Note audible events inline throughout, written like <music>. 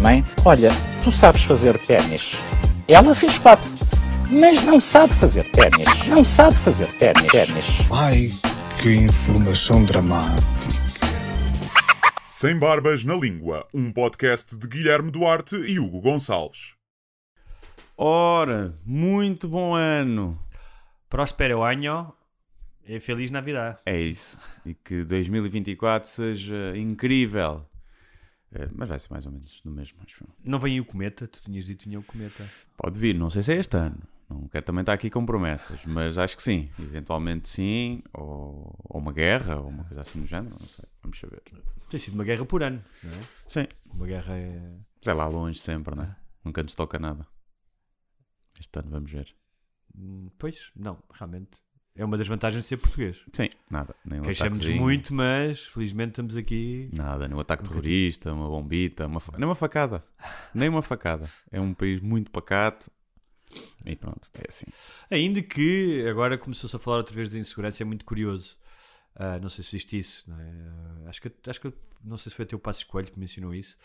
Mãe, olha, tu sabes fazer ténis. Ela fez quatro, mas não sabe fazer ténis. Não sabe fazer ténis. ténis. Ai, que informação dramática. Sem Barbas na Língua, um podcast de Guilherme Duarte e Hugo Gonçalves. Ora, muito bom ano! Próspero ano e Feliz Navidad. É isso. E que 2024 seja incrível. Eh, mas vai ser mais ou menos no mesmo, acho. Não vem aí o cometa? Tu tinhas dito que vinha o cometa. Pode vir, não sei se é este ano. Não quero também estar aqui com promessas, mas acho que sim. Eventualmente sim, ou, ou uma guerra, ou uma coisa assim do género, não sei. Vamos saber. Tem sido uma guerra por ano, não é? Sim. Uma guerra é... É lá longe sempre, não é? Nunca nos toca nada. Este ano vamos ver. Hum, Pois, não, realmente. É uma das vantagens de ser português. Sim, nada. Queixamos muito, mas felizmente estamos aqui. Nada, nem um ataque terrorista, uma bombita, uma fa- nem uma facada. Nem uma facada. É um país muito pacato. E pronto, é assim. Ainda que agora começou-se a falar outra vez de insegurança, é muito curioso. Ah, não sei se viste isso, é? Ah, acho, que, acho que não sei se foi até o Passos Coelho que mencionou isso.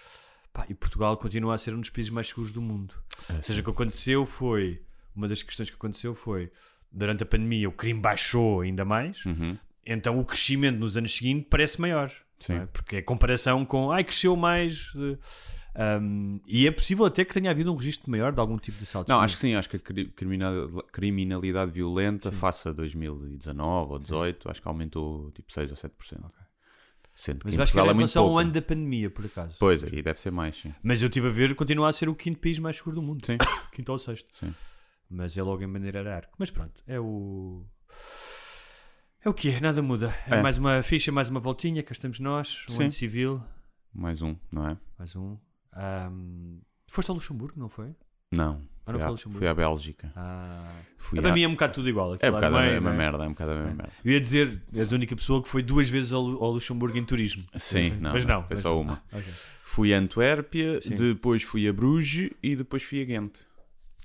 Pá, e Portugal continua a ser um dos países mais seguros do mundo. Ou seja, o que aconteceu foi. Uma das questões que aconteceu foi durante a pandemia o crime baixou ainda mais, Uhum. então o crescimento nos anos seguintes parece maior. Sim. é? Porque é comparação com. Ai, cresceu mais. eh, um, e é possível até que tenha havido um registro maior de algum tipo de assalto. Não, acho que sim, acho que a cri- criminal- criminalidade violenta, face a 2019 ou 18, acho que aumentou tipo 6 ou 7%. Sendo que Mas eu acho que era é em relação ao ano da pandemia, por acaso. Pois, aí deve ser mais, sim. Mas eu estive a ver, continua a ser o quinto país mais seguro do mundo. Sim. <coughs> Quinto ou sexto. Sim. Mas é logo em maneira arco. Mas pronto, é o. É o que é, nada muda. É, É. mais uma ficha, mais uma voltinha, cá estamos nós, um Sim. ano civil, Mais um, não é? mais um. Ahm, foste ao Luxemburgo, não foi? Não. Ah, não Fui, foi à, Luxemburgo? fui à Bélgica. Ah, Fui para à- mim é um bocado tudo igual. É um bocado a mesma é? merda, é um bocado a mesma merda. Eu ia dizer, és a única pessoa que foi duas vezes ao, ao Luxemburgo em turismo. Sim, não, mas não. foi mas só uma. Ah, ok. Fui a Antuérpia, Sim. depois fui a Bruges e depois fui a Ghent.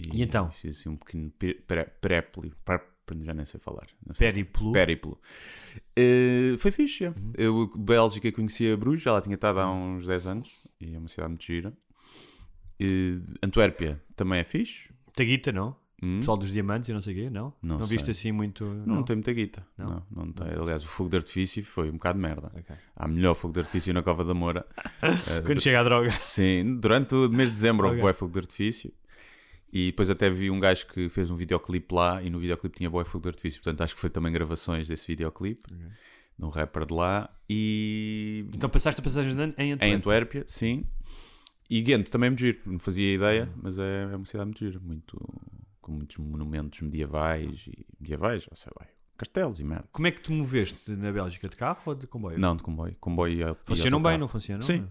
E então? Fiz assim um pequeno pe- pre- prépli, pré- já nem sei falar. Não sei. Périplo. Périplo. Eh, foi fixe. Uhum. Eu, Bélgica, conhecia Bruges, já lá tinha estado há uns 10 anos e é uma cidade muito gira. Eh, Antuérpia também é fixe. Taguita, não? Hum? Pessoal dos diamantes e não sei o quê, não? Não viste sei. assim muito. Não, tem muita guita. Não? Não, não tem. Aliás, o fogo de artifício foi um bocado de merda. Ok. Há melhor fogo de artifício na Cova da Moura. <laughs> Eh, Quando chega a droga. Sim, durante o mês de dezembro houve Ok. bué fogo de artifício. E depois até vi um gajo que fez um videoclipe lá e no videoclipe tinha bué fogo de artifício. Portanto, acho que foi também gravações desse videoclipe. De um rapper de lá. E... Então passaste a passagem de ano em Antuérpia. Em Antuérpia, sim. E Ghent também é muito giro. Não fazia ideia, Uhum. mas é, é uma cidade muito gira. Muito, com muitos monumentos medievais e medievais, ou sei lá, castelos e merda. Como é que tu moveste na Bélgica? De carro ou de comboio? Não, de comboio. Comboio e, e Funcionam bem, não funcionam? Sim.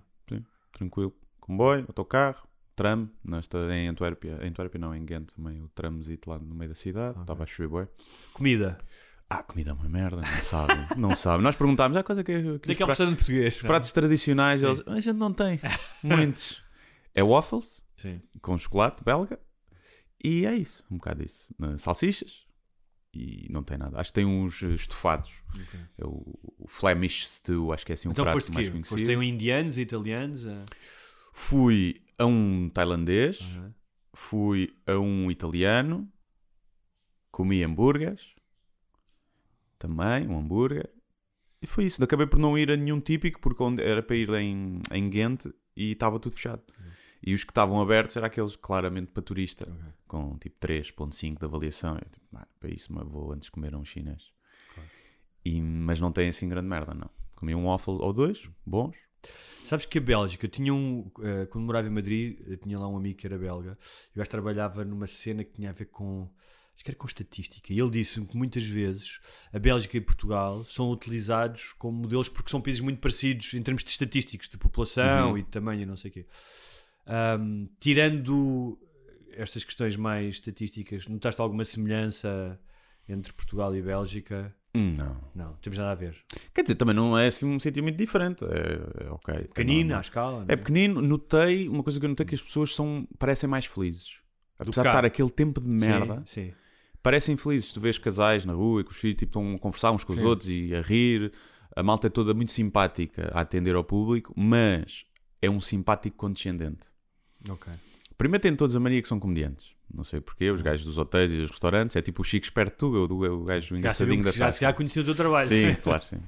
tranquilo. Comboio, autocarro, tram, nesta, em Antuérpia, em Antuérpia não, em Ghent também, o tramzito lá no meio da cidade, estava a chover bué. Comida. Ah, comida é uma merda, não sabe, não sabe. Nós perguntámos, ah, coisa que, que Daquele pratos, restaurante português. os não? pratos tradicionais, eles, a gente não tem <laughs> muitos. É waffles, Sim. com chocolate belga, e é isso, um bocado isso. Salsichas, e não tem nada. Acho que tem uns eh, estofados, é o, o Flemish Stew, acho que é assim um Então prato mais quê? conhecido. Foste um indianos, italianos? ah? Fui a um tailandês, Aham. fui a um italiano, comi hambúrgueres, também um hambúrguer, e foi isso. Acabei por não ir a nenhum típico, porque onde era para ir em, em Ghent e estava tudo fechado. E os que estavam abertos eram aqueles claramente para turista, com tipo 3.5 de avaliação. Eu, tipo, "Ah, para isso mas vou antes comer a um chinês. E, mas não tem assim grande merda, não. Comi um waffle ou dois, bons. Sabes que a Bélgica, eu tinha um. eh, quando morava em Madrid, eu tinha lá um amigo que era belga. E o gajo trabalhava numa cena que tinha a ver com acho que era com estatística, e ele disse que muitas vezes a Bélgica e Portugal são utilizados como modelos porque são países muito parecidos em termos de estatísticos, de população Uhum. e de tamanho e não sei o quê. Ahm, tirando estas questões mais estatísticas, notaste alguma semelhança entre Portugal e Bélgica? Não. Não, temos nada a ver. Quer dizer, também não é assim um sentido muito diferente. É, é ok. Pequenino, Não, à escala. não É pequenino, notei, uma coisa que eu notei que as pessoas são, parecem mais felizes. Apesar de estar aquele tempo de merda, Sim, sim. parecem felizes. Tu vês casais na rua e que os filhos tipo, estão a conversar uns com os Sim. outros e a rir. A malta é toda muito simpática a atender ao público, mas é um simpático condescendente. Ok. Primeiro têm todos a mania que são comediantes. Não sei porquê, os gajos dos hotéis e dos restaurantes. É tipo o Chico Esperto, o, o, gajo engraçadinho da tasca. já conhecia o teu trabalho. Sim, <laughs> claro, sim.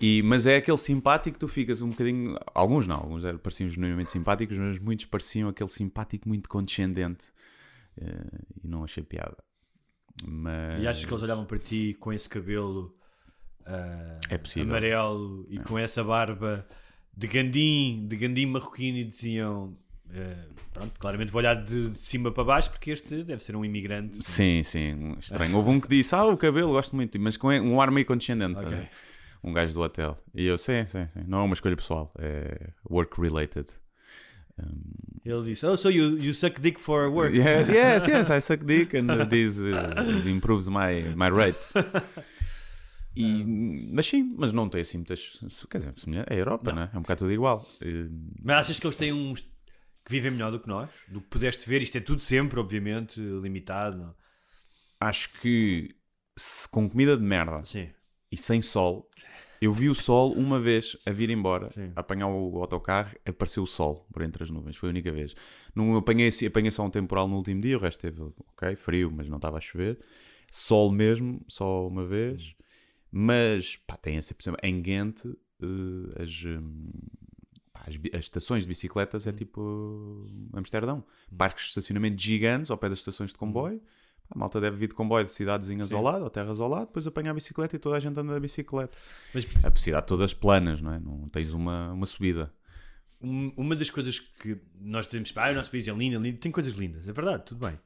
E, mas é aquele simpático que tu ficas um bocadinho. Alguns não, alguns pareciam genuinamente simpáticos, mas muitos pareciam aquele simpático muito condescendente. Eh, e não achei piada. Mas. E achas que eles olhavam para ti com esse cabelo ah, É possível. amarelo e com essa barba de gandim, de gandim marroquino e diziam ah, pronto, claramente vou olhar de, cima para baixo porque este deve ser um imigrante. Sim, sim, estranho. Houve um que disse: Ah, o cabelo, gosto muito, mas com um ar meio condescendente. Ok. estás a ver? Um gajo do hotel. E eu, sim, sim, sim. Não é uma escolha pessoal, é work-related. Ele disse, oh, so you, you suck dick for work. Yeah, <laughs> yes, yes, I suck dick and uh, this uh, improves my, my rate. E, <laughs> mas sim, mas não tem assim muitas. Quer dizer, é a Europa, não. é? É um bocado tudo igual. Eh, Mas achas que eles têm uns que vivem melhor do que nós? Do que pudeste ver, isto é tudo sempre, obviamente, limitado. Não? Acho que se- com comida de merda Sim. e sem sol, eu vi o sol uma vez a vir embora, Sim. a apanhar o autocarro, apareceu o sol por entre as nuvens, foi a única vez. Não apanhei, apanhei só um temporal no último dia, o resto teve, ok, frio, mas não estava a chover. Sol mesmo, só uma vez. Mas, pá, tem essa, exemplo, em Ghent, eh, as, hum, pá, as, as estações de bicicletas é tipo uh, Amsterdão. Parques de estacionamento gigantes ao pé das estações de comboio. Pá, A malta deve vir de comboio de cidadezinhas ao lado, ou terras ao lado, depois apanha a bicicleta e toda a gente anda na bicicleta. Mas A cidade todas planas, não é? Não tens uma, uma subida. Um- uma das coisas que nós dizemos, ah, o nosso país é lindo, é lindo, tem coisas lindas, é verdade, tudo bem.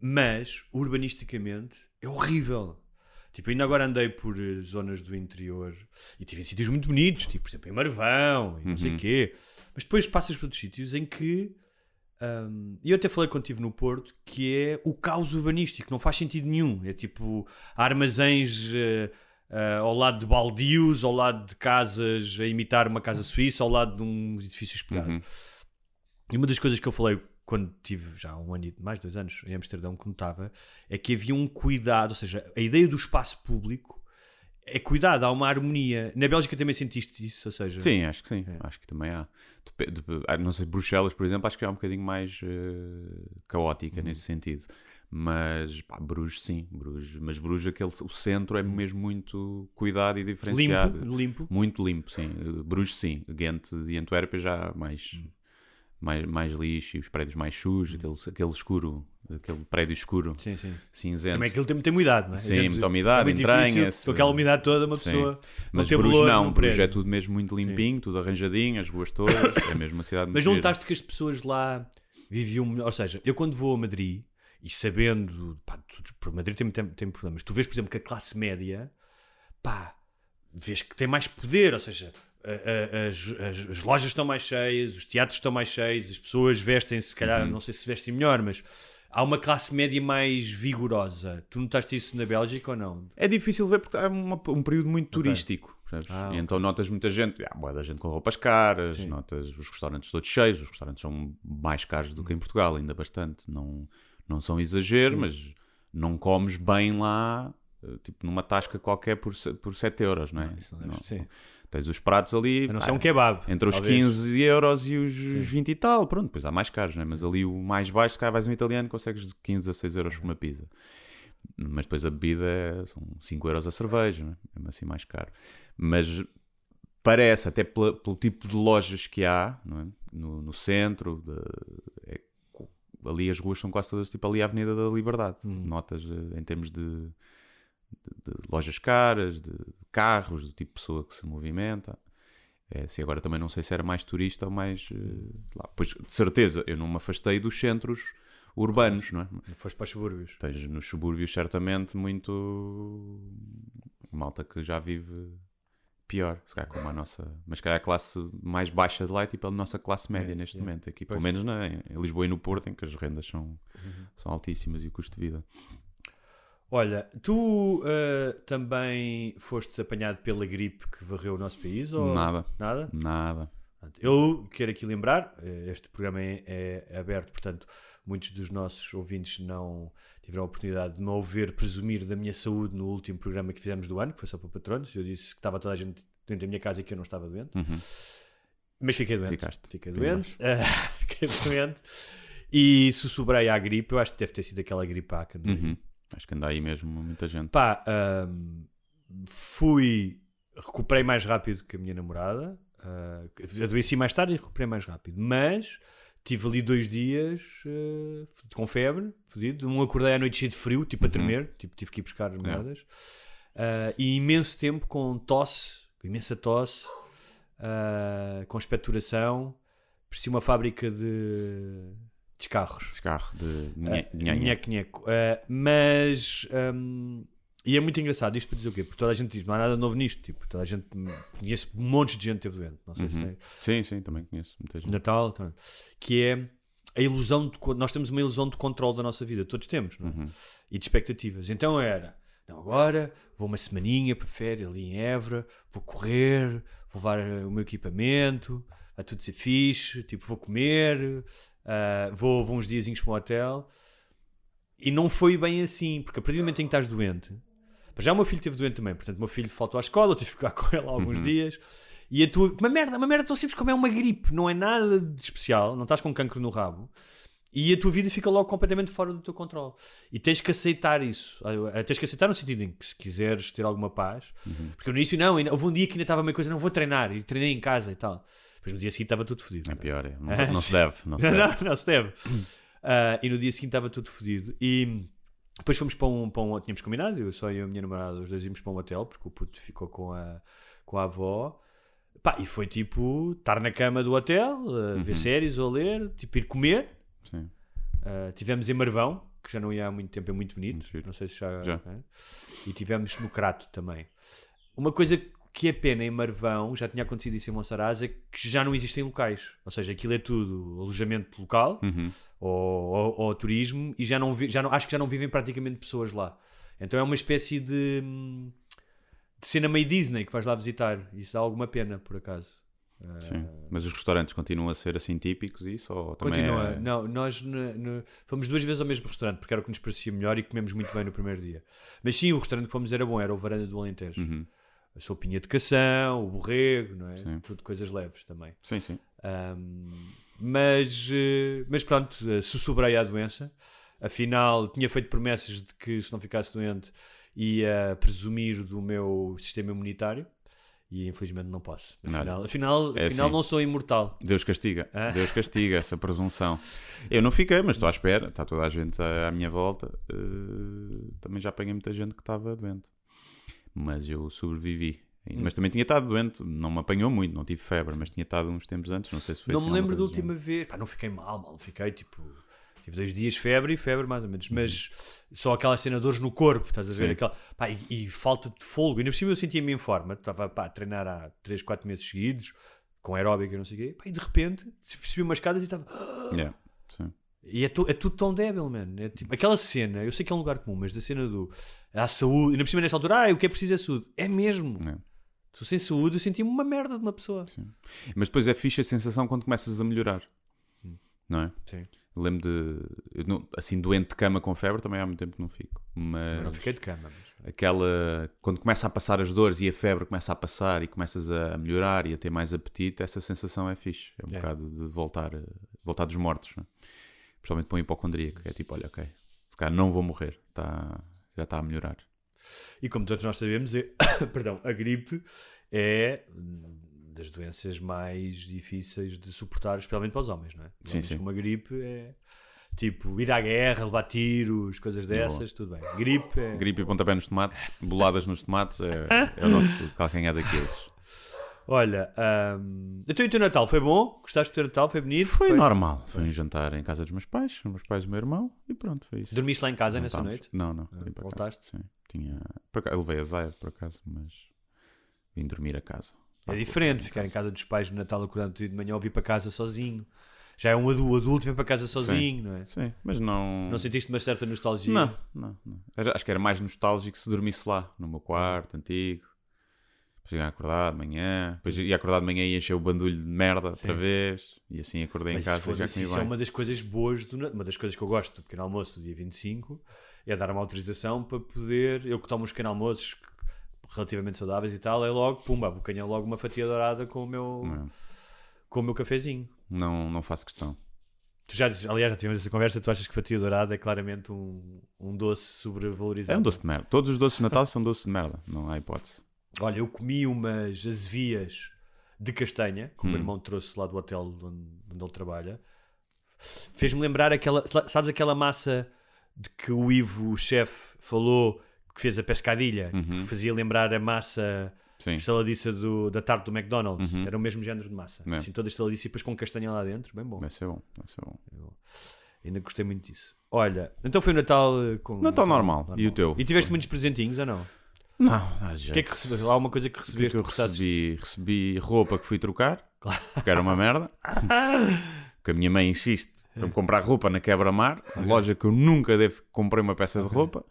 Mas, urbanisticamente, é horrível. Tipo, ainda agora andei por eh, zonas do interior e tive em sítios muito bonitos, tipo, por exemplo, em Marvão e não sei o quê. Mas depois passas por outros sítios em que. hum, E eu até falei contigo no Porto que é o caos urbanístico, não faz sentido nenhum. É tipo armazéns eh, eh, ao lado de baldios, ao lado de casas a imitar uma casa suíça, ao lado de um edifício espelhado. E uma das coisas que eu falei quando tive já um ano e mais, dois anos em Amsterdão que notava é que havia um cuidado, ou seja, a ideia do espaço público é cuidado, há uma harmonia. Na Bélgica também sentiste isso, ou seja, Sim, acho que sim. É. Acho que também há. Dep- dep- ah, não sei, Bruxelas, por exemplo, acho que é um bocadinho mais eh, caótica Uhum. nesse sentido. Mas, pá, Bruges, sim. Bruges, mas Bruges, aquele, o centro é mesmo muito cuidado e diferenciado. Uhum. limpo, limpo. Muito limpo, sim. Uh, Bruges, sim. Ghent e Antuérpia já mais, Hum. Mais, mais lixo e os prédios mais sujos, aquele, aquele escuro, aquele prédio escuro, Sim, sim. cinzenta. Também aquilo tem muita umidade, não é? Sim, muita umidade, é entranha-se. Com aquela umidade toda, uma Sim. pessoa. Mas ter Bruges não, Bruges é tudo mesmo muito limpinho, tudo arranjadinho, as ruas todas, é mesmo uma cidade <laughs> Mas não notaste que as pessoas lá viviam melhor? Ou seja, eu quando vou a Madrid e sabendo, pá, tu- Madrid tem, tem, tem problemas, tu vês, por exemplo, que a classe média, pá, vês que tem mais poder, ou seja, as, as- as lojas estão mais cheias, os teatros estão mais cheios, as pessoas vestem-se, se calhar, Uhum. não sei se vestem melhor, mas há uma classe média mais vigorosa. Tu notaste isso na Bélgica ou não? É difícil ver porque é uma- um período muito turístico. percebes? Ah, e ok. então notas muita gente, há boa da gente com roupas caras, notas os restaurantes todos cheios, os restaurantes são mais caros do que em Portugal, ainda bastante. Não, não são exagero, mas não comes bem lá, tipo numa tasca qualquer por, por 7 euros, não é? Isso não Não. sim. Tens os pratos ali. A não ser um kebab. Entre os talvez. 15 euros e os 20 e tal, pronto, depois há mais caros, né? mas ali o mais baixo, se calhar vais um italiano, consegues de 15 a 6 euros por uma pizza. Mas depois a bebida é, são 5 euros a cerveja, né? mesmo assim mais caro. Mas parece, até pela- pelo tipo de lojas que há não é? no, no centro, de- é ali as ruas são quase todas tipo ali a Avenida da Liberdade. Notas eh, em termos de, de- de lojas caras, de carros, do tipo de pessoa que se movimenta. É, se agora também não sei se era mais turista ou mais. eh, lá. Pois, de certeza, eu não me afastei dos centros urbanos, não é? Foste para os subúrbios. Tens nos subúrbios, certamente, muito malta que já vive pior, se calhar como a nossa. Mas se calhar a classe mais baixa de lá é tipo a nossa classe média neste yeah. momento. Aqui, pelo Pois. menos na, em Lisboa e no Porto, em que as rendas são, são altíssimas e o custo de vida. Olha, tu eh, também foste apanhado pela gripe que varreu o nosso país? Ou... Nada. Nada? Nada. Eu quero aqui lembrar, eh, este programa é, é aberto, portanto, muitos dos nossos ouvintes não tiveram a oportunidade de me ouvir presumir da minha saúde no último programa que fizemos do ano, que foi só para patronos. Eu disse que estava toda a gente dentro da minha casa e que eu não estava doente. Uhum. Mas fiquei doente. Ficaste. Fiquei doente. <laughs> fiquei doente. E sussurrei à gripe. Eu acho que deve ter sido aquela gripaca. Não é? Uhum. Acho que anda aí mesmo muita gente. Pá, fui. Recuperei mais rápido que a minha namorada. ah, adoeci mais tarde e recuperei mais rápido. Mas tive ali dois dias ah, com febre, fodido. Um acordei à noite cheio de frio, tipo a tremer. Tipo, tive que ir buscar merdas. Ah, e imenso tempo com tosse, imensa tosse, ah, com expectoração. Parecia uma fábrica de descarros. Descarro de nheco, nheco. Ah, mas. hum, e é muito engraçado isto para dizer o quê? Porque toda a gente diz, não há nada novo nisto. Tipo, toda a gente. Conheço um monte de gente que teve doente. Não sei se Uhum. tem. Sim, sim, também conheço muita gente. Natal. tá. Que é a ilusão de. Nós temos uma ilusão de controle da nossa vida. Todos temos, não é? Uhum. E de expectativas. Então era. Não, agora vou uma semaninha para férias ali em Évora, vou correr, vou levar o meu equipamento, vai tudo ser fixe, tipo, vou comer, ah, vou, vou uns diazinhos para o hotel. E não foi bem assim, porque a partir do momento em que estás doente, já o meu filho esteve doente também, portanto o meu filho faltou à escola, eu tive que ficar <laughs> com ele alguns dias. E a tua. Uma merda, uma merda tão simples como é uma gripe, não é nada de especial, não estás com cancro no rabo. E a tua vida fica logo completamente fora do teu controle. E tens que aceitar isso. Ah, Tens que aceitar no sentido em que se quiseres ter alguma paz. Porque no início não, ainda- houve um dia que ainda estava uma coisa, não vou treinar, e treinei em casa e tal. Depois no dia seguinte estava tudo fodido. É pior, é. Não, <laughs> não se deve. Não se deve. não, não se deve. Ah, e no dia seguinte estava tudo fodido. E depois fomos para um, para um. Tínhamos combinado, eu só eu e a minha namorada, os dois íamos para um hotel, porque o puto ficou com a, com a avó. Pá, e foi tipo estar na cama do hotel, a ver séries ou ler, tipo ir comer. Sim. Uh, tivemos em Marvão, que já não ia há muito tempo, é muito bonito. Muito não sei se já. Já. é? E tivemos no Crato também. Uma coisa que é pena em Marvão, já tinha acontecido isso em Monsaraz, é que já não existem locais. Ou seja, aquilo é tudo alojamento local Uhum. ou, ou- ou turismo e já não, vi- já não acho que já não vivem praticamente pessoas lá. Então é uma espécie de, de cena meio Disney que vais lá visitar. Isso dá alguma pena, por acaso. Sim. Mas os restaurantes continuam a ser assim típicos isso? Ou Continua. é- Não, nós fomos duas vezes ao mesmo restaurante porque era o que nos parecia melhor e comemos muito bem no primeiro dia. Mas sim, o restaurante que fomos era bom, era o Varanda do Alentejo. Uhum. A sopinha de cação, o borrego, não é? Sim. Tudo coisas leves também. Sim, sim. Ahm, mas, eh, mas pronto, eh, sussurrei à doença. Afinal, tinha feito promessas de que se não ficasse doente ia presumir do meu sistema imunitário. E infelizmente não posso. Afinal, Nada. afinal, É afinal assim. não sou imortal. Deus castiga. Ah. Deus castiga essa presunção. Eu não fiquei, mas estou à espera. Está toda a gente à minha volta. Eh, também já apanhei muita gente que estava doente. Mas eu sobrevivi. Hum. Mas também tinha estado doente. Não me apanhou muito, não tive febre, mas tinha estado uns tempos antes. Não sei se foi Não assim me lembro da última vez. Pá, não fiquei mal, mal. Fiquei tipo. Tive dois dias de febre e febre mais ou menos. Mas só aquela cena de dores no corpo, estás a ver? Sim. Aquela, pá, e, e falta de folgo. E ainda por cima eu sentia-me em forma. Estava pá, a treinar há 3, 4 meses seguidos, com aeróbica e não sei o quê. Pá, e de repente percebi umas escadas e estava. Yeah, sim. E é, tu- é tudo tão débil, mano. É tipo, aquela cena, eu sei que é um lugar comum, mas da cena do. A saúde. E por cima nessa altura, ah, o que é preciso é saúde. É mesmo. Se eu sem saúde, eu senti-me uma merda de uma pessoa. Mas depois é fixe a sensação quando começas a melhorar. Não é? Hum. Sim. Lembro de. não- assim, doente de cama com febre também há muito tempo que não fico. Mas. Eu não fiquei de cama. Mas... aquela quando começa a passar as dores e a febre começa a passar e começas a melhorar e a ter mais apetite, essa sensação é fixe. É um É. bocado de voltar, voltar dos mortos, não é? Principalmente para um hipocondríaco. É tipo, olha, ok, se calhar não vou morrer, tá, já está a melhorar. E como todos nós sabemos, é- <coughs> perdão, a gripe é das doenças mais difíceis de suportar, especialmente para os homens, não é? Os Sim, sim. uma gripe é tipo ir à guerra, levar tiros, coisas dessas, tudo bem. Gripe é. Gripe e pontapé nos tomates, boladas nos tomates, é, é o nosso calcanhar daqueles. Olha, ahm, então e o teu Natal foi bom? Gostaste do teu Natal? Foi bonito? Foi, normal. Foi um jantar em casa dos meus pais, os meus pais e o meu irmão, e pronto, foi isso. Dormiste lá em casa nessa Voltámos. noite? Não, não. vim para voltaste? Casa, sim. Tinha... Por acaso, eu levei a Zaire, por acaso, mas vim dormir a casa. É diferente ficar em casa dos pais no Natal acordando de manhã ou vir para casa sozinho. Já é um adu- adulto, vem para casa sozinho, não é? Sim, mas não... Não sentiste uma certa nostalgia? Não, não, não. Acho que era mais nostálgico se dormisse lá, no meu quarto, antigo. Depois ia acordar de manhã, depois ia acordar de manhã e encher o bandulho de merda outra vez, e assim acordei Mas em casa e já comi isso bem. é uma das coisas boas, do, uma das coisas que eu gosto do pequeno almoço do dia 25 é dar uma autorização para poder, eu que tomo uns pequenos almoços relativamente saudáveis e tal, é logo, pumba, abocanha logo uma fatia dourada com o meu, Não, com o meu cafezinho. não, não faço questão. Tu já, aliás, já tivemos essa conversa, tu achas que fatia dourada é claramente um, um doce sobrevalorizado? É um doce de merda. Todos os doces de Natal são doces de merda, não há hipótese. Olha, eu comi umas azevias de castanha que o meu Hum. irmão trouxe lá do hotel onde, onde ele trabalha. Fez-me lembrar aquela. Sabes aquela massa de que o Ivo, o chefe, falou que fez a pescadilha? Uhum. Que fazia lembrar a massa Sim. estaladiça do, da tarte do McDonald's. Uhum. Era o mesmo género de massa. É. Assim, toda estaladiça e depois com castanha lá dentro. Bem bom. Vai ser bom, vai ser bom. Ainda gostei muito disso. Olha, então foi o Natal eh, com. Natal normal. E o teu? E tiveste muitos presentinhos ou não? Não, O que é que recebeste? Há alguma coisa que O que é que eu recebi? Recebi roupa que fui trocar, porque era uma merda. <laughs> Porque a minha mãe insiste para me comprar roupa na quebra-mar, loja que eu nunca devo comprei uma peça de roupa.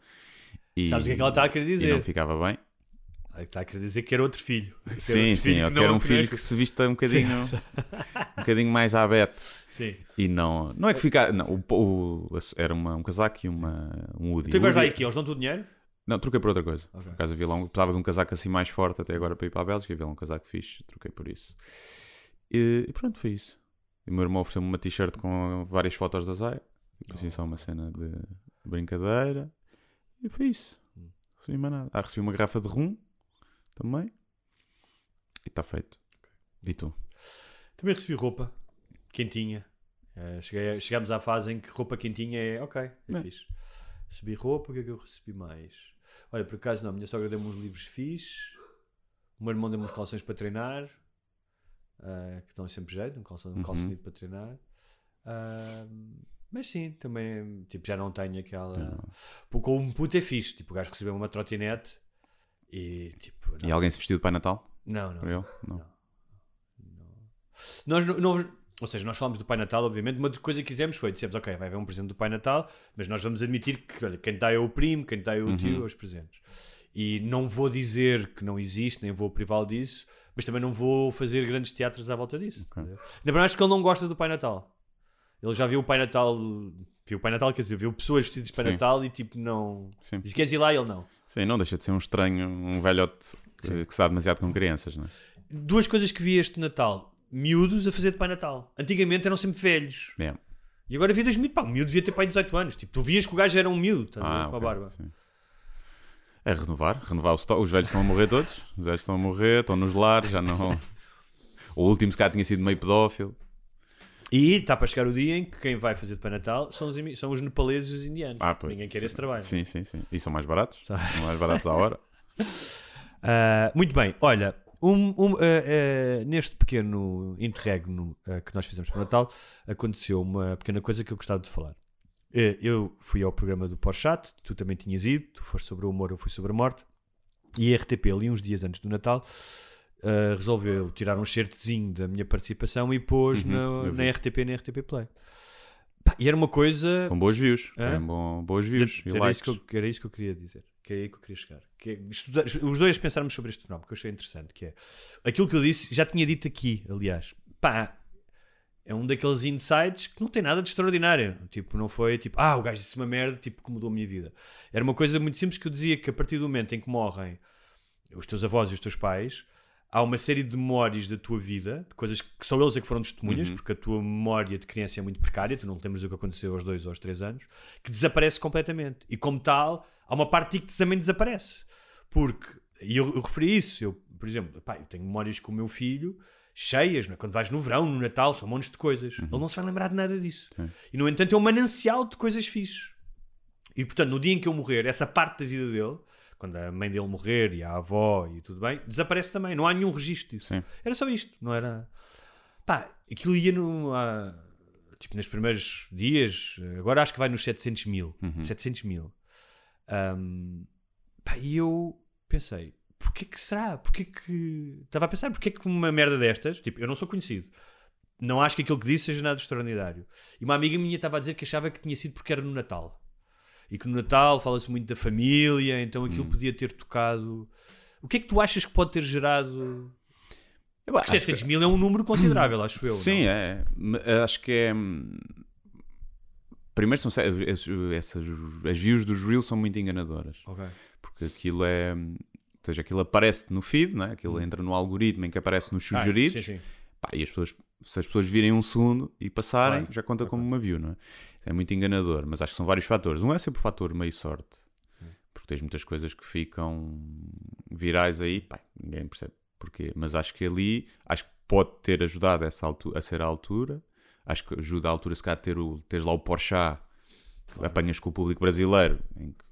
E, Sabes o que é que ela está a querer E dizer? não ficava bem. Ela Está a querer dizer que era outro filho. <laughs> Que era Sim, outro sim, filho eu que quero não- um filho que se vista um bocadinho, um bocadinho mais à bete. Sim. E não, não é que ficar. Não, o, o- era uma, um casaco e uma, um hoodie. Tu vais lá aqui, eles dão-te o dinheiro? Não, troquei por outra coisa. Ok. Por acaso havia lá um, precisava de um casaco assim mais forte até agora para ir para a Bélgica. Havia lá um casaco fixe, troquei por isso. E, e pronto, foi isso. E o meu irmão ofereceu-me uma t-shirt com várias fotos da Zaya. E assim só uma cena de brincadeira. E foi isso. Hum. Recebi mais nada. Ah, recebi uma garrafa de rum também. E está feito. E tu? Também recebi roupa quentinha. Eh, cheguei, chegámos à fase em que roupa quentinha é ok, é É. fixe. Recebi roupa, o que é que eu recebi mais? Olha, por acaso não, a minha sogra deu-me uns livros fixe. O meu irmão deu-me uns calções para treinar. eh, que dão sempre jeito, um calção, um Uhum. para treinar. Ah, mas sim, também tipo, já não tenho aquela. Não. Porque Com um puto é fixe. Tipo, o gajo recebeu uma trotinete e tipo. E não. alguém se vestiu de Pai Natal? Não, não. Para ele? Não. Nós não, não- ou seja, nós falamos do Pai Natal, obviamente, uma coisa que fizemos foi, dissemos, ok, vai haver um presente do Pai Natal, mas nós vamos admitir que olha, quem dá é o primo, quem dá é o tio, Uhum. é os presentes. E não vou dizer que não existe, nem vou privá-lo disso, mas também não vou fazer grandes teatros à volta disso. Ok. Na verdade, acho que ele não gosta do Pai Natal. Ele já viu o Pai Natal, viu o Pai Natal, quer dizer, viu pessoas vestidas de Pai Sim. Natal e tipo, não. Sim. Diz, queres ir lá? Ele não. Sim, não deixa de ser um estranho, um velhote que, que se dá demasiado com crianças, não é? Duas coisas que vi este Natal: miúdos a fazer de Pai Natal. Antigamente eram sempre velhos. É. E agora vi dois miúdos. Pá, o miúdo devia ter pai de 18 anos. Tipo, tu vias que o gajo era um miúdo, estás a ver, Ah, com a barba. sim. É renovar, renovar o stock. Os velhos estão a morrer todos. Os velhos estão a morrer, estão nos lares, já não. <laughs> O último se calhar tinha sido meio pedófilo. E está para chegar o dia em que quem vai fazer de Pai Natal são os, são os nepaleses e os indianos. Ah, pois. Ninguém quer Sim. esse trabalho. Sim, sim, sim. E são mais baratos. São mais baratos à hora. <laughs> Ah, muito bem, olha, um- um, ah, ah, neste pequeno interregno ah, que nós fizemos para o Natal, aconteceu uma pequena coisa que eu gostava de falar. Eu fui ao programa do Porchat, tu também tinhas ido, tu foste sobre o humor, eu fui sobre a morte, e a RTP, ali uns dias antes do Natal, resolveu tirar um certezinho da minha participação e pôs Uhum, na, na RTP e na RTP Play. Pá, e era uma coisa. Com boas views. Hã? Tem bom, boas views e Era likes. isso, que eu, era isso que eu queria dizer. Que é aí que eu queria chegar. Que é estudar- os dois pensarmos sobre este fenómeno, que eu achei interessante. Que é aquilo que eu disse, já tinha dito aqui, aliás. Pá, é um daqueles insights que não tem nada de extraordinário. Tipo, não foi tipo, ah, o gajo disse uma merda, tipo, que mudou a minha vida. Era uma coisa muito simples que eu dizia que a partir do momento em que morrem os teus avós e os teus pais, há uma série de memórias da tua vida, de coisas que só eles é que foram testemunhas, porque a tua memória de criança é muito precária, tu não te lembras do que aconteceu aos dois ou aos três anos, que desaparece completamente. E como tal, há uma parte de ti que também desaparece. Porque, e eu, eu referi isso, eu, por exemplo, pá, eu tenho memórias com o meu filho cheias, não é? quando vais no verão, no Natal, são montes de coisas. Ele não se vai lembrar de nada disso. Sim. E no entanto é um manancial de coisas fixes. E portanto, no dia em que eu morrer, essa parte da vida dele quando a mãe dele morrer e a avó e tudo bem, desaparece também. Não há nenhum registro disso. Sim. Era só isto, não era. Pá, aquilo ia no. ah, tipo, nos primeiros dias, agora acho que vai nos 700 mil. 700 mil. Ahm, pá, e eu pensei, porquê que será? Porquê que. Estava a pensar, porquê que uma merda destas, tipo, eu não sou conhecido. Não acho que aquilo que disse seja nada extraordinário. E uma amiga minha estava a dizer que achava que tinha sido porque era no Natal. E que no Natal fala-se muito da família, então aquilo podia ter tocado. O que é que tu achas que pode ter gerado? Eu Porque 700 mil é um número considerável, acho eu. Sim, não? é. Acho que é. Primeiro, são, essas, as views dos Reels são muito enganadoras. Ok. Porque aquilo é. Ou seja, aquilo aparece no feed, né? aquilo entra no algoritmo em que aparece nos sugeridos. Ah, sim, sim. Pá, e as pessoas, se as pessoas virem um segundo e passarem, Claro. já conta Ok. como uma view, não é? É muito enganador, mas acho que são vários fatores. Um é sempre o fator meio sorte, porque tens muitas coisas que ficam virais aí, pá, ninguém percebe porquê. Mas acho que ali, acho que pode ter ajudado essa altura, a ser a altura. Acho que ajuda a altura, se calhar, ter o, teres lá o Porsche, que apanhas com o público brasileiro, em que,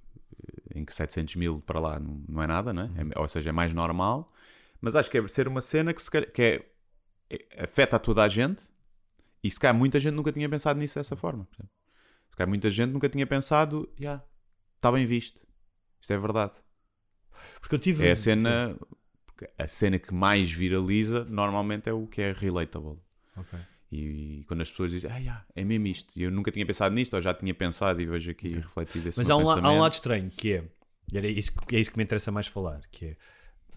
em que 700 mil para lá não, não é nada, né? É- ou seja, é mais normal. Mas acho que é ser uma cena que, se calhar- que é, é- afeta a toda a gente e se calhar muita gente nunca tinha pensado nisso dessa forma. percebe? Se calhar muita gente nunca tinha pensado, já, está bem visto. Isto é verdade. Porque eu tive. É a cena, a cena que mais viraliza normalmente é o que é relatable. Ok. E, quando as pessoas dizem, ah, já, é mesmo isto. E eu nunca tinha pensado nisto, ou já tinha pensado e vejo aqui refletido esse Mas há um, há um lado estranho que é. e Era isso, que- é isso que me interessa mais falar. Que é.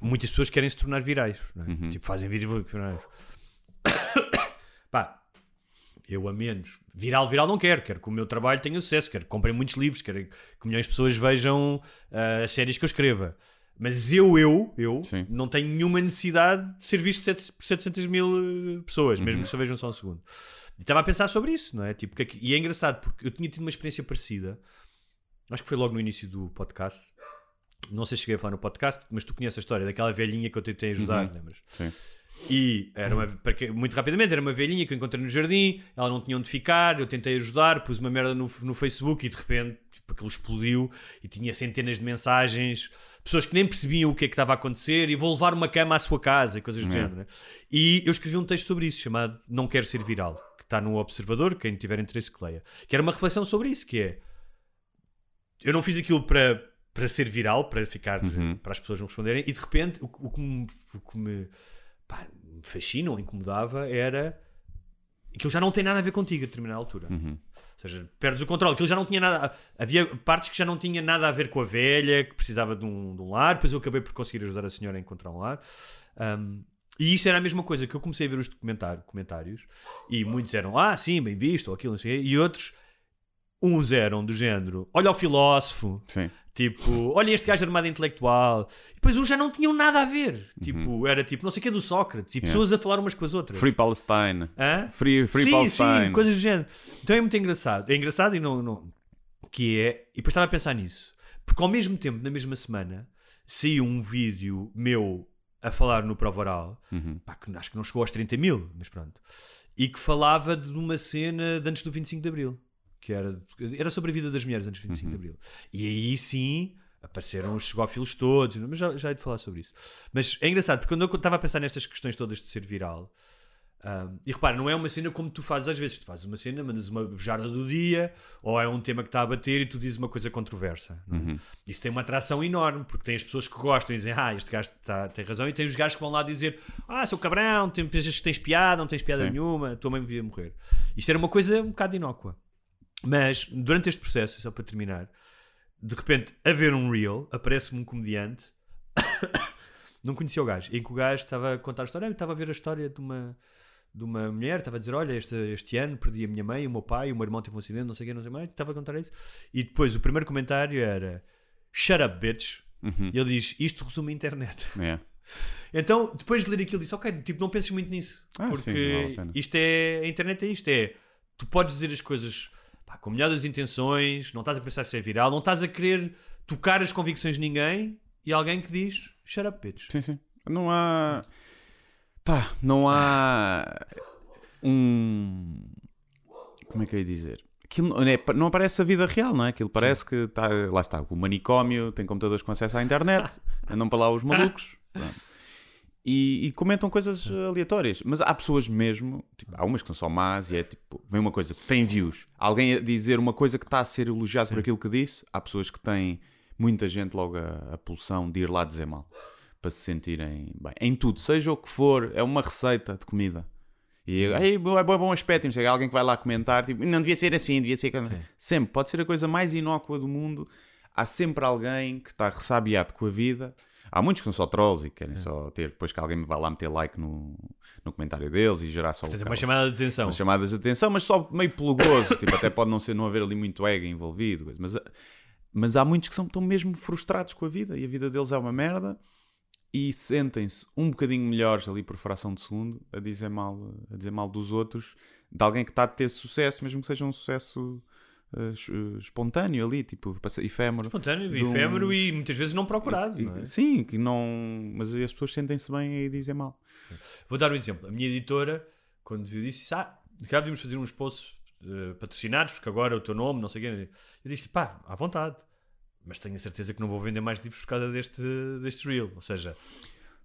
Muitas pessoas querem se tornar virais. é? Uhum. Tipo, fazem vídeos virais. <coughs> Pá, eu a menos. Viral, viral não quero. Quero que o meu trabalho tenha sucesso. Quero que comprem muitos livros. Quero que milhões de pessoas vejam ah, as séries que eu escreva. Mas eu, eu, eu, Sim. não tenho nenhuma necessidade de ser visto por 700 mil eh, pessoas, Uhum. mesmo que só vejam só um segundo. E estava a pensar sobre isso, não é? Tipo, que é que- e é engraçado porque eu tinha tido uma experiência parecida. Acho que foi logo no início do podcast. Não sei se cheguei a falar no podcast, mas tu conheces a história daquela velhinha que eu tentei ajudar, Uhum. lembras? Sim. E era uma, muito rapidamente, era uma velhinha que eu encontrei no jardim, ela não tinha onde ficar, eu tentei ajudar, pus uma merda no, no Facebook e de repente tipo, aquilo explodiu e tinha centenas de mensagens, pessoas que nem percebiam o que é que estava a acontecer e vou levar uma cama à sua casa e coisas do É. género. né? E eu escrevi um texto sobre isso chamado Não Quero Ser Viral, que está no Observador, quem tiver interesse que leia, que era uma reflexão sobre isso, que é eu não fiz aquilo para, para ser viral, para ficar Uhum. para as pessoas não responderem, e de repente o, que- o que me, o que me, pá, me fascina ou incomodava era aquilo já não tem nada a ver contigo a determinada altura. Uhum. Seja, perdes o controle. Aquilo já não tinha nada. Havia partes que já não tinha nada a ver com a velha, que precisava de um, de um lar. Depois eu acabei por conseguir ajudar a senhora a encontrar um lar. Um, e isso era a mesma coisa que eu comecei a ver os documentar- comentários e muitos eram, ah, sim, bem visto, ou aquilo, não sei o quê, e outros, uns eram do género, olha o filósofo, Sim. Tipo, olha este gajo armado intelectual. E depois uns já não tinham nada a ver. Tipo, era tipo, não sei o que é do Sócrates. E Yeah. pessoas a falar umas com as outras. Free Palestine. Hã? Free, free sim, Palestine. sim, coisas do género. Então é muito engraçado. É engraçado e não, não. Que é. E depois estava a pensar nisso. Porque ao mesmo tempo, na mesma semana, saiu um vídeo meu a falar no Prova Oral. Uhum. Pá, que acho que não chegou aos 30 mil, mas pronto. E que falava de uma cena de antes do 25 de Abril. Que era, era sobre a vida das mulheres antes do 25 de Abril. E aí sim apareceram os chegófilos todos, mas já, já hei de falar sobre isso. Mas é engraçado, porque quando eu estava a pensar nestas questões todas de ser viral, um, e repara, não é uma cena como tu fazes às vezes. Tu fazes uma cena, mandas uma jarda do dia, ou é um tema que está a bater e tu dizes uma coisa controversa. é? Isso tem uma atração enorme, porque tem as pessoas que gostam e dizem, ah, este gajo tá, tem razão, e tem os gajos que vão lá dizer, ah, seu cabrão, tem, pensas que tens piada, não tens piada Sim. nenhuma, tua mãe devia morrer. Isto era uma coisa um bocado inócua. Mas durante este processo, só para terminar, de repente, a ver um reel, aparece-me um comediante, <coughs> não conhecia o gajo, em que o gajo estava a contar a história, eu estava a ver a história de uma, de uma mulher, estava a dizer, olha, este, este ano perdi a minha mãe, o meu pai, o meu irmão teve um acidente, não sei o que, não sei mais, estava a contar isso. E depois o primeiro comentário era, shut up, bitch. Uhum. E ele diz, isto resume a internet. <laughs> É. Então, depois de ler aquilo, disse: Ok, tipo, não penses muito nisso. Ah, sim, porque não vale isto é. A internet é isto: é. Tu podes dizer as coisas pá, com a melhor das intenções, não estás a pensar se é viral, não estás a querer tocar as convicções de ninguém e alguém que diz: Shut up, bitch. Sim, sim. Não há. Pá, não há. Um. Como é que eu ia dizer? aquilo não, é- não aparece a vida real, não é? Aquilo parece que está, lá está, o manicômio tem computadores com acesso à internet, andam para lá os malucos. <laughs> pronto. E, e comentam coisas aleatórias. Mas há pessoas mesmo, tipo, há umas que são só más e é tipo, vem uma coisa que tem views, alguém a dizer uma coisa que está a ser elogiado por aquilo que disse, há pessoas que têm muita gente logo a, a pulsão de ir lá dizer mal para se sentirem bem. Em tudo, seja o que for, é uma receita de comida. E Ei, bom, é bom, é bom aspecto, sei, alguém que vai lá comentar, tipo, não devia ser assim, devia ser. Sempre, pode ser a coisa mais inócua do mundo. Há sempre alguém que está ressabiado com a vida. Há muitos que são só trolls e querem só ter, depois que alguém me vá lá meter like no, no comentário deles e gerar só Portanto, é uma chamada de atenção. umas chamadas de atenção, mas só meio pelo gozo. tipo, até pode não, ser, não haver ali muito ego envolvido. Mas, mas há muitos que são, estão mesmo frustrados com a vida e a vida deles é uma merda e sentem-se um bocadinho melhores ali por fração de segundo a dizer mal, a dizer mal dos outros, de alguém que está a ter sucesso, mesmo que seja um sucesso eh, espontâneo ali, tipo efêmero. Espontâneo, um- efêmero e muitas vezes não procurado, não é? Sim, que não. Mas as pessoas sentem-se bem e dizem mal. Vou dar um exemplo. A minha editora, quando viu disse, disse, ah, cá devíamos fazer uns posts eh, patrocinados, porque agora o teu nome, não sei o quê. Eu disse, pá, à vontade. Mas tenho a certeza que não vou vender mais livros por causa deste, deste reel. Ou seja,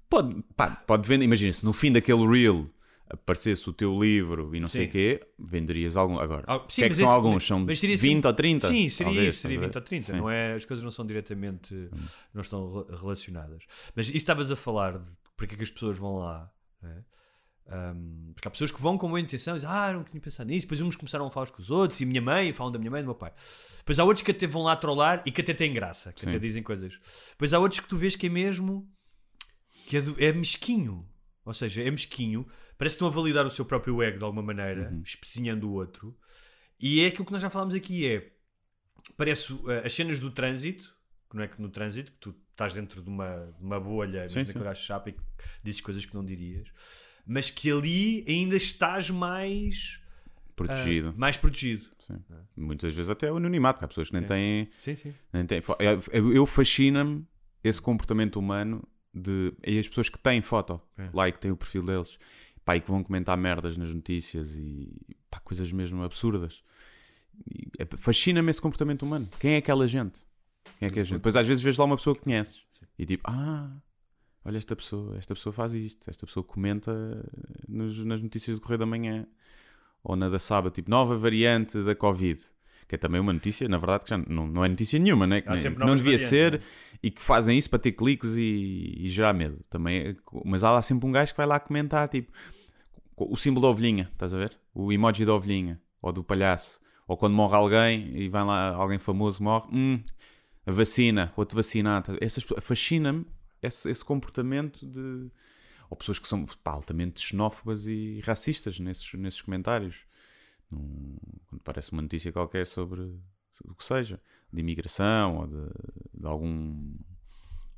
Pode, pá, pode vender, imagina, se no fim daquele reel aparecesse o teu livro e não sei o quê, venderias algum. Agora, Ah, sim, que é que são esse- alguns? São mas seria 20 assim- ou 30? Sim, seria talvez, isso, seria estás a 20 ou ver? 30. Sim. Não é, as coisas não são diretamente. não estão re- relacionadas. Mas isto estavas a falar de porque é que as pessoas vão lá. né? Ahm, porque há pessoas que vão com boa intenção e dizem, ah, não tinha pensado nisso. Depois uns começaram a falar com os outros, e minha mãe, falam da minha mãe e do meu pai. Depois há outros que até vão lá trollar e que até têm graça, que Sim. até dizem coisas. Depois há outros que tu vês que é mesmo. que é, do- é mesquinho. Ou seja, é mesquinho. Parece que estão a validar o seu próprio ego de alguma maneira, Uhum. especinhando o outro. E é aquilo que nós já falámos aqui: é. Parece uh, as cenas do trânsito, que não é que no trânsito, que tu estás dentro de uma, de uma bolha, olhas chapa e dizes coisas que não dirias, mas que ali ainda estás mais. Protegido. ah, mais protegido. Sim. Muitas vezes até o anonimato, porque há pessoas que nem Sim. têm. Sim, sim. Nem têm eu eu fascina-me esse comportamento humano de. E as pessoas que têm foto É. lá e que têm o perfil deles pá, e que vão comentar merdas nas notícias e pá, coisas mesmo absurdas. É, Fascina-me esse comportamento humano. Quem é aquela gente? Quem é que é gente? Depois às vezes vês lá uma pessoa que conheces e tipo, ah, olha esta pessoa, esta pessoa faz isto, esta pessoa comenta nos- nas notícias do Correio da Manhã ou na da sábado, tipo, nova variante da Covid. Que é também uma notícia, na verdade, que já não, não é notícia nenhuma, né? que, nem- que não devia ser e que fazem isso para ter cliques e, e gerar medo. Também é- mas há lá sempre um gajo que vai lá comentar, tipo, o símbolo da ovelhinha, estás a ver? O emoji da ovelhinha ou do palhaço. Ou quando morre alguém e vai lá alguém famoso morre, hum, a vacina, outro vacinado. Pessoas- Fascina-me esse, esse comportamento de. Ou pessoas que são pá, altamente xenófobas e racistas nesses, nesses comentários. Num- quando parece uma notícia qualquer sobre, sobre o que seja, de imigração ou de, de algum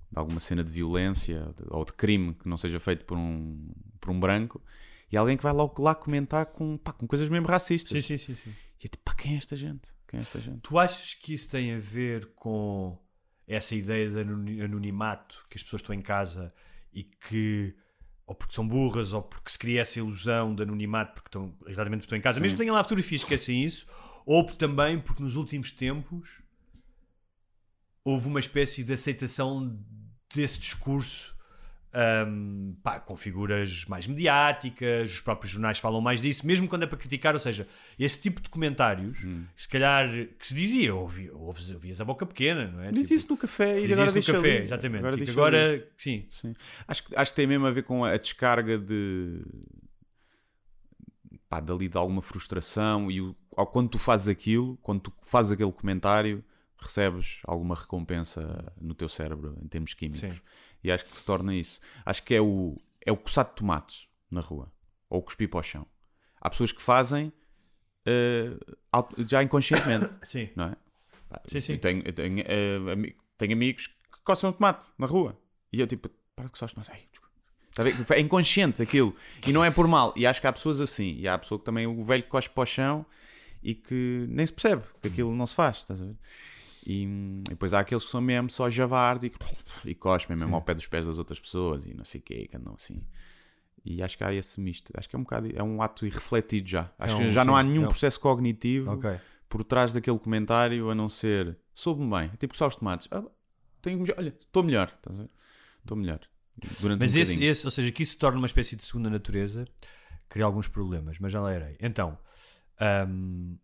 de alguma cena de violência ou de crime que não seja feito por um, por um branco e alguém que vai logo lá comentar com, pá, com coisas mesmo racistas. Sim, sim, sim, sim. E é tipo, pá, quem é esta gente? Quem é esta gente? Tu achas que isso tem a ver com essa ideia de anoni- anonimato, que as pessoas estão em casa e que, ou porque são burras, ou porque se cria essa ilusão de anonimato, porque estão, exatamente porque estão em casa, mesmo que tenham lá fotografias, esquecem isso, ou também porque nos últimos tempos houve uma espécie de aceitação desse discurso. Ahm, pá, com figuras mais mediáticas, os próprios jornais falam mais disso, mesmo quando é para criticar, ou seja, esse tipo de comentários, Hum. se calhar que se dizia, ouvi- ouvias a boca pequena, não é? Diz Tipo, isso no café e agora isso no café, ali. exatamente. Agora, Tipo, agora sim, Sim. Acho, que- acho que tem mesmo a ver com a descarga de. pá, dali de alguma frustração e o, ao, quando tu fazes aquilo, quando tu fazes aquele comentário, recebes alguma recompensa no teu cérebro em termos químicos. Sim. E acho que se torna isso. Acho que é o, é o coçar de tomates na rua ou o cuspir para o chão. Há pessoas que fazem auto- já inconscientemente, <coughs> sim. não é? Sim, sim. Eu tenho, eu tenho, eh, ami- tenho amigos que coçam tomate na rua. E eu tipo, para de coçar os tomates. Ai. Está? É inconsciente aquilo. E não é por mal. E acho que há pessoas assim. E há a pessoa que também, o velho que cospe para o chão e que nem se percebe que aquilo não se faz. Estás a ver? E, e depois há aqueles que são mesmo só javarde e, e cospem mesmo ao pé dos pés das outras pessoas e não sei o quê, que andam assim. E acho que há esse misto. Acho que é um bocado, é um ato irrefletido já. Acho É que um- já não há sim, nenhum é um- processo cognitivo Ok. por trás daquele comentário a não ser soube-me bem, tipo só os tomates. Ah, tenho olha, estou melhor? Estou melhor. Durante Mas um esse, esse, ou seja, que isso se torna uma espécie de segunda natureza, cria alguns problemas, mas já lá irei. Então, ahm,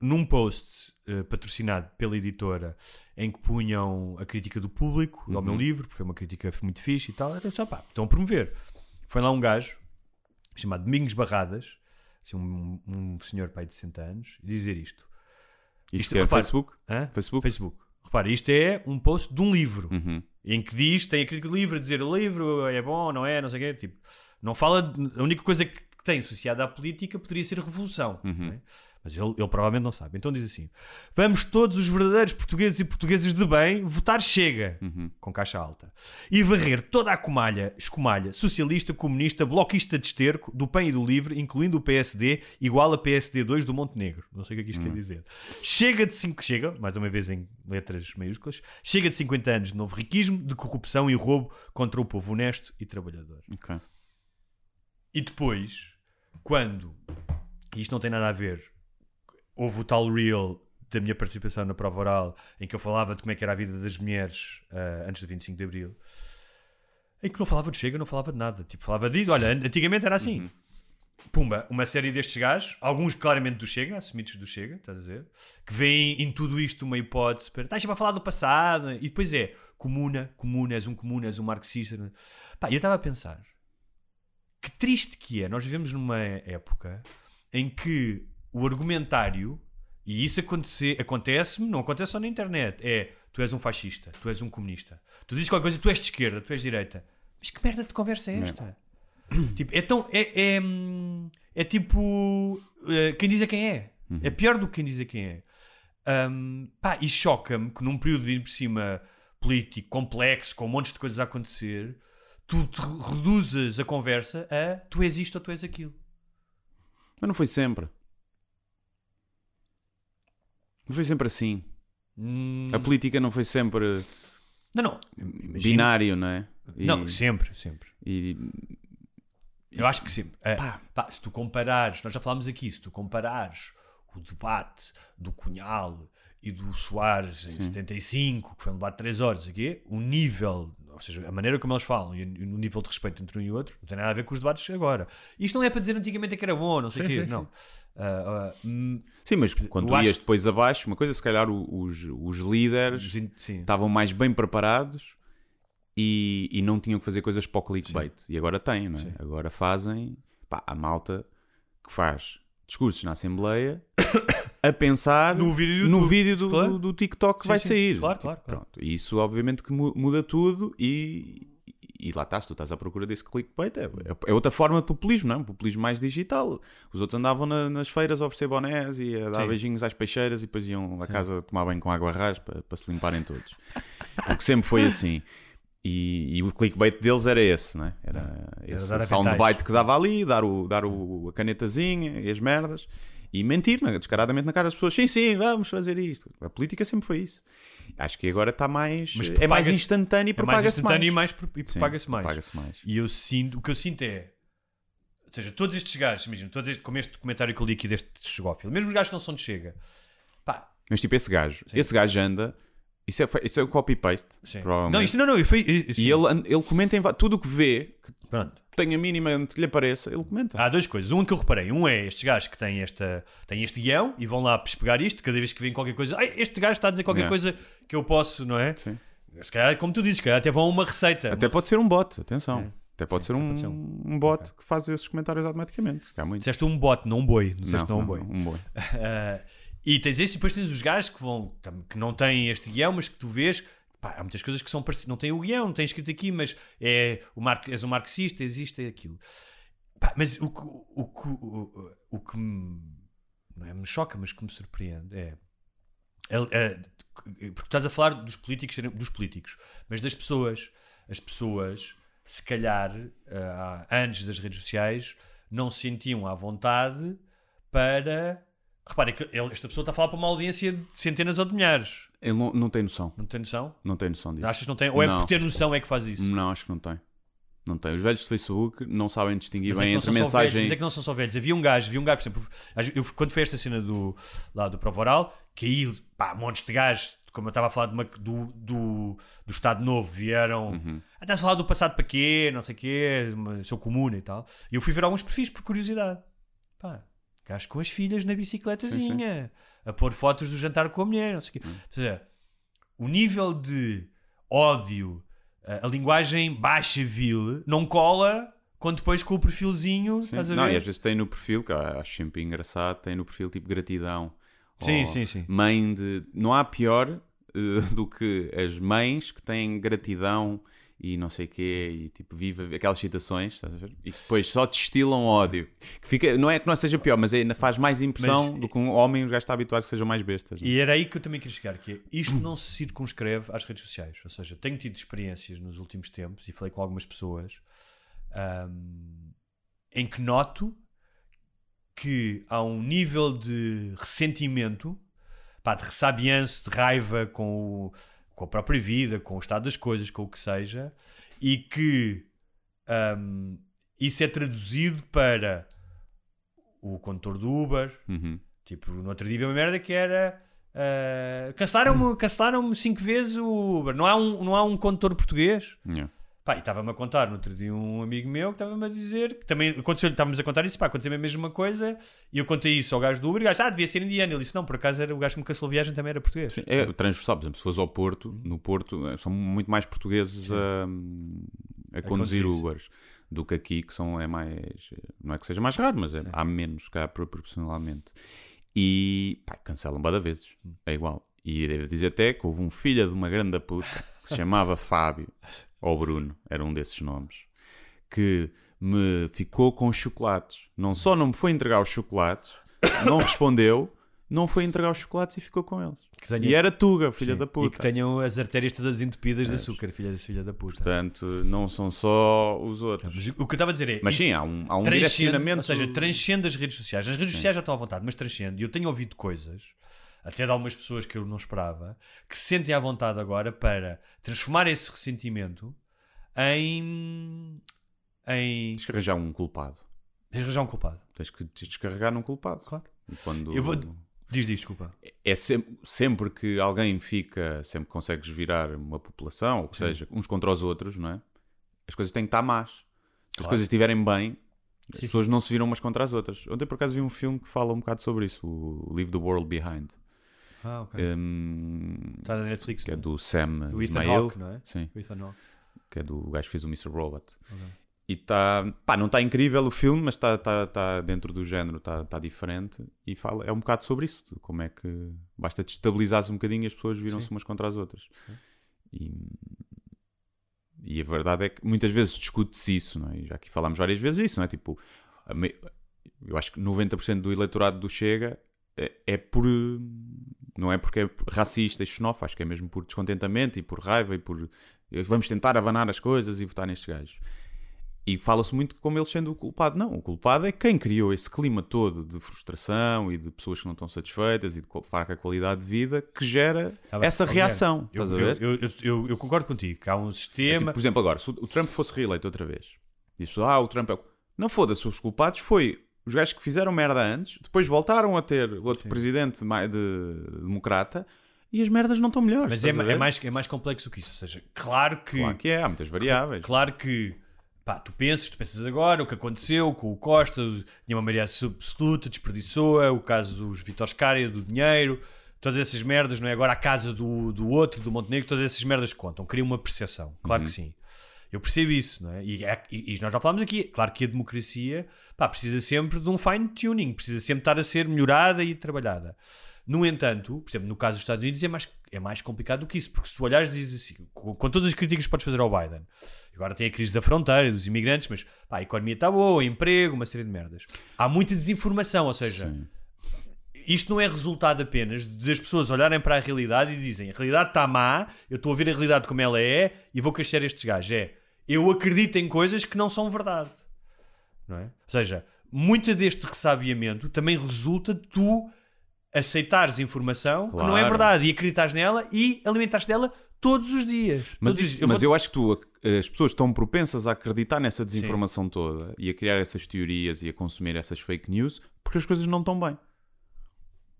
num post eh, patrocinado pela editora em que punham a crítica do público ao Uhum. meu livro, porque foi uma crítica muito fixe e tal, era só pá, estão a promover. Foi lá um gajo chamado Domingos Barradas, assim, um, um senhor pai de 60 anos, e dizer isto. Isto, isto, é repare- Facebook? Hã? Facebook? Facebook. Repara, isto é um post de um livro Uhum. em que diz, tem a crítica do livro, a dizer o livro é bom, não é, não sei o quê. Tipo, não fala. de- a única coisa que tem associada à política poderia ser revolução. não é? Mas ele, ele provavelmente não sabe. Então diz assim: Vamos todos os verdadeiros portugueses e portuguesas de bem votar Chega, com caixa alta, e varrer toda a comalha, escumalha, socialista, comunista, bloquista de esterco, do PAN e do LIVRE, incluindo o PSD, igual a PSD2 do Montenegro. Não sei o que é que isto quer dizer. Chega de 5, chega, mais uma vez em letras maiúsculas, chega de 50 anos de novo riquismo, de corrupção e roubo contra o povo honesto e trabalhador. Ok. E depois, quando, e isto não tem nada a ver, houve o tal reel da minha participação na prova oral, em que eu falava de como é que era a vida das mulheres ah, antes do 25 de Abril, em que não falava de Chega, não falava de nada. Tipo, falava de, olha, antigamente era assim. Pumba, uma série destes gajos, alguns claramente do Chega, assumidos do Chega, estás a dizer? Que veem em tudo isto uma hipótese para. Estás sempre a falar do passado, e depois é comuna, comuna, és um comuna, és um marxista. Pá, e eu estava a pensar que triste que é. Nós vivemos numa época em que o argumentário, e isso aconte- acontece-me, não acontece só na internet, é tu és um fascista, tu és um comunista. Tu dizes qualquer coisa, tu és de esquerda, tu és de direita. Mas que merda de conversa é esta? <coughs> Tipo, é tão. É, é, hum, é tipo. eh, quem diz é quem é. É pior do que quem diz é quem é. Hum, pá, e choca-me que num período de por cima político, complexo, com montes de coisas a acontecer, tu te reduzas a conversa a tu és isto ou tu és aquilo. Mas não foi sempre. Não foi sempre assim. Hum, A política não foi sempre não, não. Binário, não é? E- Não, sempre, sempre. E, Eu acho que sim. É, pá, se tu comparares, nós já falámos aqui, se tu comparares o debate do Cunhal e do Soares em 75, que foi um debate de 3 horas, aqui, o nível, ou seja, a maneira como eles falam e o nível de respeito entre um e outro, não tem nada a ver com os debates agora. Isto não é para dizer antigamente que era bom, não sei o Sim, quê, sim, não. Ah, ah, hum, Sim, mas quando tu acho- ias depois abaixo, uma coisa, se calhar os, os líderes sim, sim. estavam mais bem preparados e, e não tinham que fazer coisas para o clickbait. E agora têm, não é? Agora fazem pá, a malta que faz discursos na Assembleia a pensar No vídeo do no vídeo do, claro. do- do TikTok que Sim, vai sim, sair. claro, Tipo, claro. Pronto. E isso, obviamente, que mu- muda tudo e. E lá está, se tu estás à procura desse clickbait, é, é outra forma de populismo, não é? Um populismo mais digital. Os outros andavam na- nas feiras a oferecer bonés e a dar Sim. beijinhos às peixeiras e depois iam a casa tomar banho com água rasa para, para se limparem todos. Porque sempre foi assim. E, e o clickbait deles era esse, não é? Era esse dar a soundbite que dava ali, dar, o, dar o, a canetazinha e as merdas e mentir né? descaradamente na cara das pessoas. Sim, sim, vamos fazer isto. A política sempre foi isso. Acho que agora está mais. É mais propaga-se- instantâneo e é mais propaga-se mais. instantâneo e, mais, e Sim, propaga-se mais. propaga-se mais. E eu sinto, o que eu sinto é, ou seja, todos estes gajos, imagina, todo este, como este documentário que eu li aqui deste chegófilo, mesmo os gajos que não são de Chega, pá, Mas tipo, esse gajo, esse gajo anda. Isso é, isso é o copy-paste. sim. provavelmente. Não, isto não, não, fui, eu- E sim. ele, ele comenta em tudo o que vê, que Pronto. tem a mínima que lhe apareça, ele comenta. Há duas coisas. Um que eu reparei. Um é estes gajos que têm, esta, têm este guião e vão lá pespegar isto cada vez que vêem qualquer coisa. Ai, este gajo está a dizer qualquer Yeah. coisa que eu posso, não é? Sim. Se calhar, como tu dizes, calhar até vão a uma receita. Até Uma- pode ser um bot, atenção. É. Até pode ser até um, pode ser um- um bot que faz esses comentários automaticamente. Há muito. Disseste um bot, não um boi. Não disseste não, um boi. um boi. Ah, <laughs> e tens esse, e depois tens os gajos que vão que não têm este guião, mas que tu vês. pá, há muitas coisas que são parecidas. Não tem o guião, não tem escrito aqui, mas é o mar, és um marxista, existe é aquilo. Pá, mas o que, o, o, o que me, não é, me choca, mas que me surpreende é. é- é- porque estás a falar dos políticos, dos políticos, mas das pessoas. As pessoas, se calhar, ah, antes das redes sociais, não se sentiam à vontade para. Reparem que ele- esta pessoa está a falar para uma audiência de centenas ou de milhares. Ele não, não tem noção. Não tem noção? Não tem noção disso. Achas que não tem? Ou é Não. por ter noção é que faz isso? Não, acho que não tem. Não tem. Os velhos de Facebook não sabem distinguir Mas é bem não entre são só mensagem. velhos, mas é que não são só velhos. Havia um gajo, havia um gajo, por exemplo, eu, quando foi esta cena do, lá do Prova Oral, que aí, pá, montes de gajos, como eu estava a falar de uma- do, do, do Estado Novo, vieram. Uhum. Até a falar do passado para quê, não sei o quê, uma- sou comuna e tal. E eu fui ver alguns perfis por curiosidade. Pá, gajo com as filhas na bicicletazinha, a pôr fotos do jantar com a mulher, não sei o quê. Uhum. Ou seja, o nível de ódio, a, a linguagem baixa vil, não cola quando depois com o perfilzinho, Sim. estás a Não, ver? e às vezes tem no perfil, que acho sempre engraçado, tem no perfil tipo gratidão. Sim, sim, sim. Mãe de. Não há pior eh, <laughs> do que as mães que têm gratidão e não sei o quê, e tipo, vive aquelas citações, estás a ver? E depois só destilam ódio. Que fica, não é que não seja pior, mas ainda faz mais impressão Mas- do que um homem, os gajos está habituado que sejam mais bestas. E era aí que eu também queria chegar, que é, isto não se circunscreve às redes sociais. Ou seja, tenho tido experiências nos últimos tempos, e falei com algumas pessoas, ahm, em que noto que há um nível de ressentimento, pá, de ressabianço, de raiva com, o- com a própria vida, com o estado das coisas, com o que seja, e que ahm, isso é traduzido para o condutor do Uber, Uhum. Tipo, no outro dia vi uma merda que era. ah, cancelaram-me cancelaram cinco vezes o Uber. Não há um, não há um condutor português. Yeah. Pá, e estava-me a contar no outro dia um amigo meu que estava-me a dizer que também aconteceu, estávamos a contar isso, pá, aconteceu a mesma coisa. E eu contei isso ao gajo do Uber e o gajo, ah, devia ser indiano. Ele disse, não, por acaso era o gajo que me cancelou a viagem também era português. É transversal, por exemplo, se fores ao Porto, no Porto eh, são muito mais portugueses a, a conduzir conduzir, sim. Ubers do que aqui, que são, é mais. Não é que seja mais raro, mas é- há menos cá proporcionalmente. E pá, cancelam bada vezes, é igual. E devo dizer até que houve um filho de uma grande puta que se chamava <laughs> Fábio, ou Bruno, era um desses nomes, que me ficou com os chocolates. Não só não me foi entregar os chocolates, <coughs> não respondeu, não foi entregar os chocolates e ficou com eles. Tenha- E era Tuga, filha Sim, da E que puta. tenham as artérias todas entupidas de açúcar, filha da filha da puta. Portanto, não são só os outros. O que eu estava a dizer é. Mas sim, há um, há um direcionamento. Ou seja, transcende as redes sociais. As redes sociais já estão à vontade, mas transcende. E eu tenho ouvido coisas, até de algumas pessoas que eu não esperava, que se sentem à vontade agora para transformar esse ressentimento em. em. Arranjar um culpado. arranjar um culpado. Tens que descarregar num culpado. Claro. E quando... Eu vou. Diz, diz, desculpa. É sempre, sempre que alguém fica, sempre que consegues virar uma população, ou seja, uns contra os outros, não é? As coisas têm que estar más. Se as Claro. coisas estiverem bem, as Sim. pessoas não se viram umas contra as outras. Ontem, por acaso, vi um filme que fala um bocado sobre isso, o Leave the World Behind. Ah, ok. Hum, Está na Netflix. que é não do Sam Do Ethan Ismail. Hawke, não é? Sim. O Ethan Hawke. que é do gajo que fez o Mr. Robot. E está, pá, não está incrível o filme, mas está tá, tá dentro do género, está tá diferente. E fala, é um bocado sobre isso, como é que basta destabilizar-se um bocadinho e as pessoas viram-se umas contra as outras. E, e a verdade é que muitas vezes discute-se isso, não é? E já aqui falámos várias vezes isso, não é? Tipo, eu acho que 90% do eleitorado do Chega é, é por. Não é porque é racista e xenófobo, acho que é mesmo por descontentamento e por raiva e por. Vamos tentar abanar as coisas e votar nestes gajos. E fala-se muito como eles sendo o culpado. Não, o culpado é quem criou esse clima todo de frustração e de pessoas que não estão satisfeitas e de fraca qualidade de vida que gera Tá essa reação. Eu, a ver? Eu, eu, eu- concordo contigo que há um É sistema. tipo, por exemplo, agora, se o Trump fosse reeleito outra vez, diz ah, o Trump é. o-" Não foda-se, os culpados foi os gajos que fizeram merda antes, depois voltaram a ter outro presidente mai- de, democrata e as merdas não estão melhores. Mas é, é mais, é mais complexo que isso. Ou seja, claro que. Claro que é, há muitas variáveis. Claro que. Pá, tu pensas, tu pensas agora o que aconteceu com o Costa, tinha uma maioria absoluta, desperdiçou-a, o caso dos Vitor Scária, do dinheiro, todas essas merdas, não é? Agora a casa do, do outro, do Montenegro, todas essas merdas contam, cria uma percepção, claro Uhum. que sim. Eu percebo isso, não é? E, é- e- e nós já falámos aqui, claro que a democracia pá, precisa sempre de um fine tuning, precisa sempre estar a ser melhorada e trabalhada. No entanto, por exemplo, no caso dos Estados Unidos é mais, é mais complicado do que isso, porque se tu olhares e dizes assim, com, com todas as críticas que podes fazer ao Biden, agora tem a crise da fronteira, dos imigrantes, mas pá, a economia está boa, emprego, uma série de merdas. Há muita desinformação, ou seja, isto não é resultado apenas das pessoas olharem para a realidade e dizem a realidade está má, eu estou a ver a realidade como ela é e vou crescer estes gajos. É, eu acredito em coisas que não são verdade. Não é? Ou seja, muito deste ressabiamento também resulta de tu aceitares informação que não é Claro. verdade e acreditares nela e alimentares dela todos os dias. Mas, os isso- dias. mas vou- eu acho que tu ac- as pessoas estão propensas a acreditar nessa desinformação toda e a criar essas teorias e a consumir essas fake news porque as coisas não estão bem.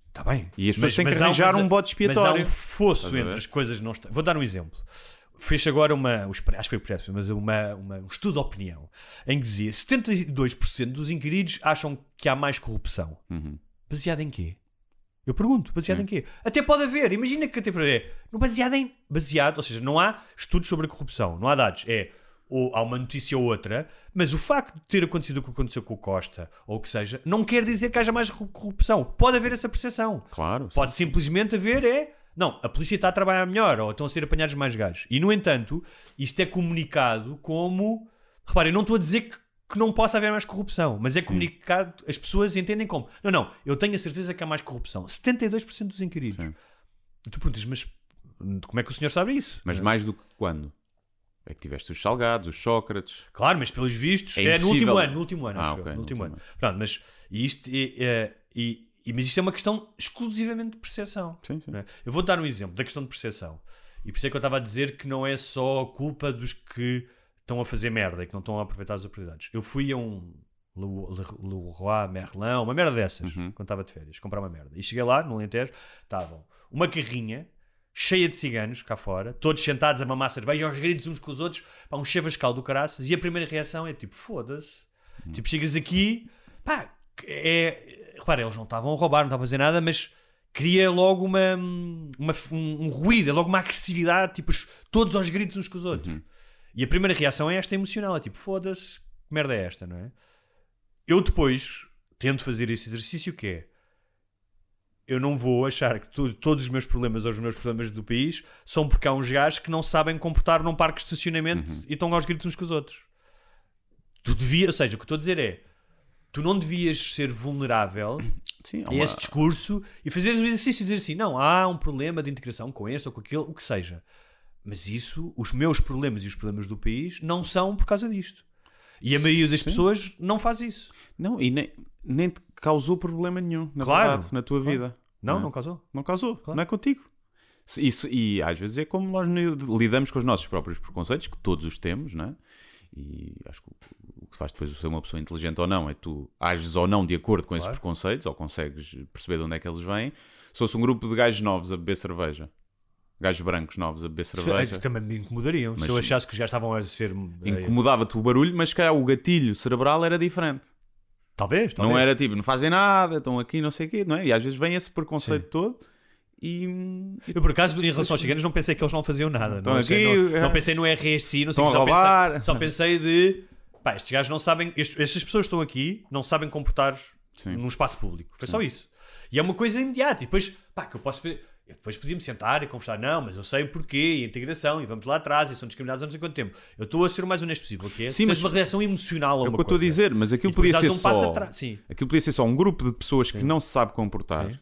Está bem. E as pessoas têm que há arranjar mas- um bode Mas há expiatório. um fosso entre as coisas não estão. Vou dar um exemplo. Fez agora uma, acho que foi o mas uma, uma- um estudo de opinião em que dizia 72% dos inquiridos acham que há mais corrupção. Uhum. Baseado em quê? Eu pergunto, baseado em quê? Até pode haver, imagina que até pode haver. Baseado em. Baseado, ou seja, não há estudos sobre a corrupção, não há dados. É. Ou há uma notícia ou outra, mas o facto de ter acontecido o que aconteceu com o Costa, ou o que seja, não quer dizer que haja mais corru- corrupção. Pode haver essa percepção. Claro. sim. Pode simplesmente haver é. Não, a polícia está a trabalhar melhor ou estão a ser apanhados mais gajos. E no entanto, isto é comunicado como. Reparem, eu não estou a dizer que, que não possa haver mais corrupção, mas é comunicado, as pessoas entendem como. Não, não, eu tenho a certeza que há mais corrupção. 72% dos inquiridos. Sim. E tu perguntas, mas como é que o senhor sabe isso? Mas mais do que quando? É que tiveste os Salgados, os Sócrates. Claro, mas pelos vistos, É é, no último ano, no último ano, Ah, acho eu, no no último último ano. Pronto, mas e isto é, é- e, e- mas isto é uma questão exclusivamente de percepção. Sim, sim. é? Eu vou dar um exemplo da questão de percepção. E por isso é que eu estava a dizer que não é só culpa dos que estão a fazer merda e que não estão a aproveitar as oportunidades. Eu fui a um Le- Le- Leroy Merlin, uma merda dessas, Uhum. quando estava de férias, comprar uma merda. E cheguei lá, no Alentejo, estavam uma carrinha cheia de ciganos cá fora, todos sentados a mamar cerveja, aos gritos uns com os outros, pá, um chevascal do caraças, e a primeira reação é tipo, foda-se. Tipo, chegas aqui, pá, é. Repara, eles não estavam a roubar, não estavam a fazer nada, mas cria logo uma, uma- um, um ruído, é logo uma agressividade, tipo, os- todos aos gritos uns com os outros. E a primeira reação é esta emocional, é tipo, foda-se, que merda é esta, não é? Eu depois tento fazer esse exercício que é eu não vou achar que tu- todos os meus problemas ou os meus problemas do país são porque há uns gajos que não sabem comportar num parque de estacionamento e estão aos gritos uns com os outros. Tu devia, ou seja, o que estou a dizer é tu não devias ser vulnerável <clears throat> Sim, a uma- esse discurso e fazeres um exercício e dizer assim: não, há um problema de integração com este ou com aquele, o que seja. Mas isso, os meus problemas e os problemas do país não são por causa disto. E a maioria das pessoas não faz isso. Não, e nem, nem te causou problema nenhum, na Claro. verdade, na tua vida. Não, é? não causou. Não causou, não é contigo. Isso, e às vezes é como nós lidamos com os nossos próprios preconceitos, que todos os temos, não é? E acho que que faz depois de ser uma pessoa inteligente ou não é tu ages ou não de acordo com esses Claro. preconceitos, ou consegues perceber de onde é que eles vêm. Se fosse um grupo de gajos novos a beber cerveja, gajos brancos novos a beber cerveja, Também me incomodariam. Mas se eu sim. achasse que já estavam a ser. eh, incomodava-te o barulho, mas se calhar o gatilho cerebral era diferente. Talvez, talvez. Não era tipo, não fazem nada, estão aqui, não sei o quê, não é? E às vezes vem esse preconceito todo e. Eu, por acaso, em relação aos ciganos, não pensei que eles não faziam nada. Não, achei- aqui, não, é. não pensei no RSI, não sei o só. Pensei, só pensei de. Pá, estes gajos não sabem. estes- estas pessoas que estão aqui não sabem comportar Sim. num espaço público. Foi só isso. E é uma coisa imediata. E depois, pá, que eu posso. Eu depois podia-me sentar e conversar. Não, mas eu sei o porquê, e a integração, e vamos lá atrás, e são discriminados há não sei quanto tempo. Eu estou a ser o mais honesto possível, que é Sim, mas- uma reação emocional a É o uma que eu estou a dizer, mas aquilo podia ser um só. sim. Aquilo podia ser só um grupo de pessoas que não se sabe comportar Sim.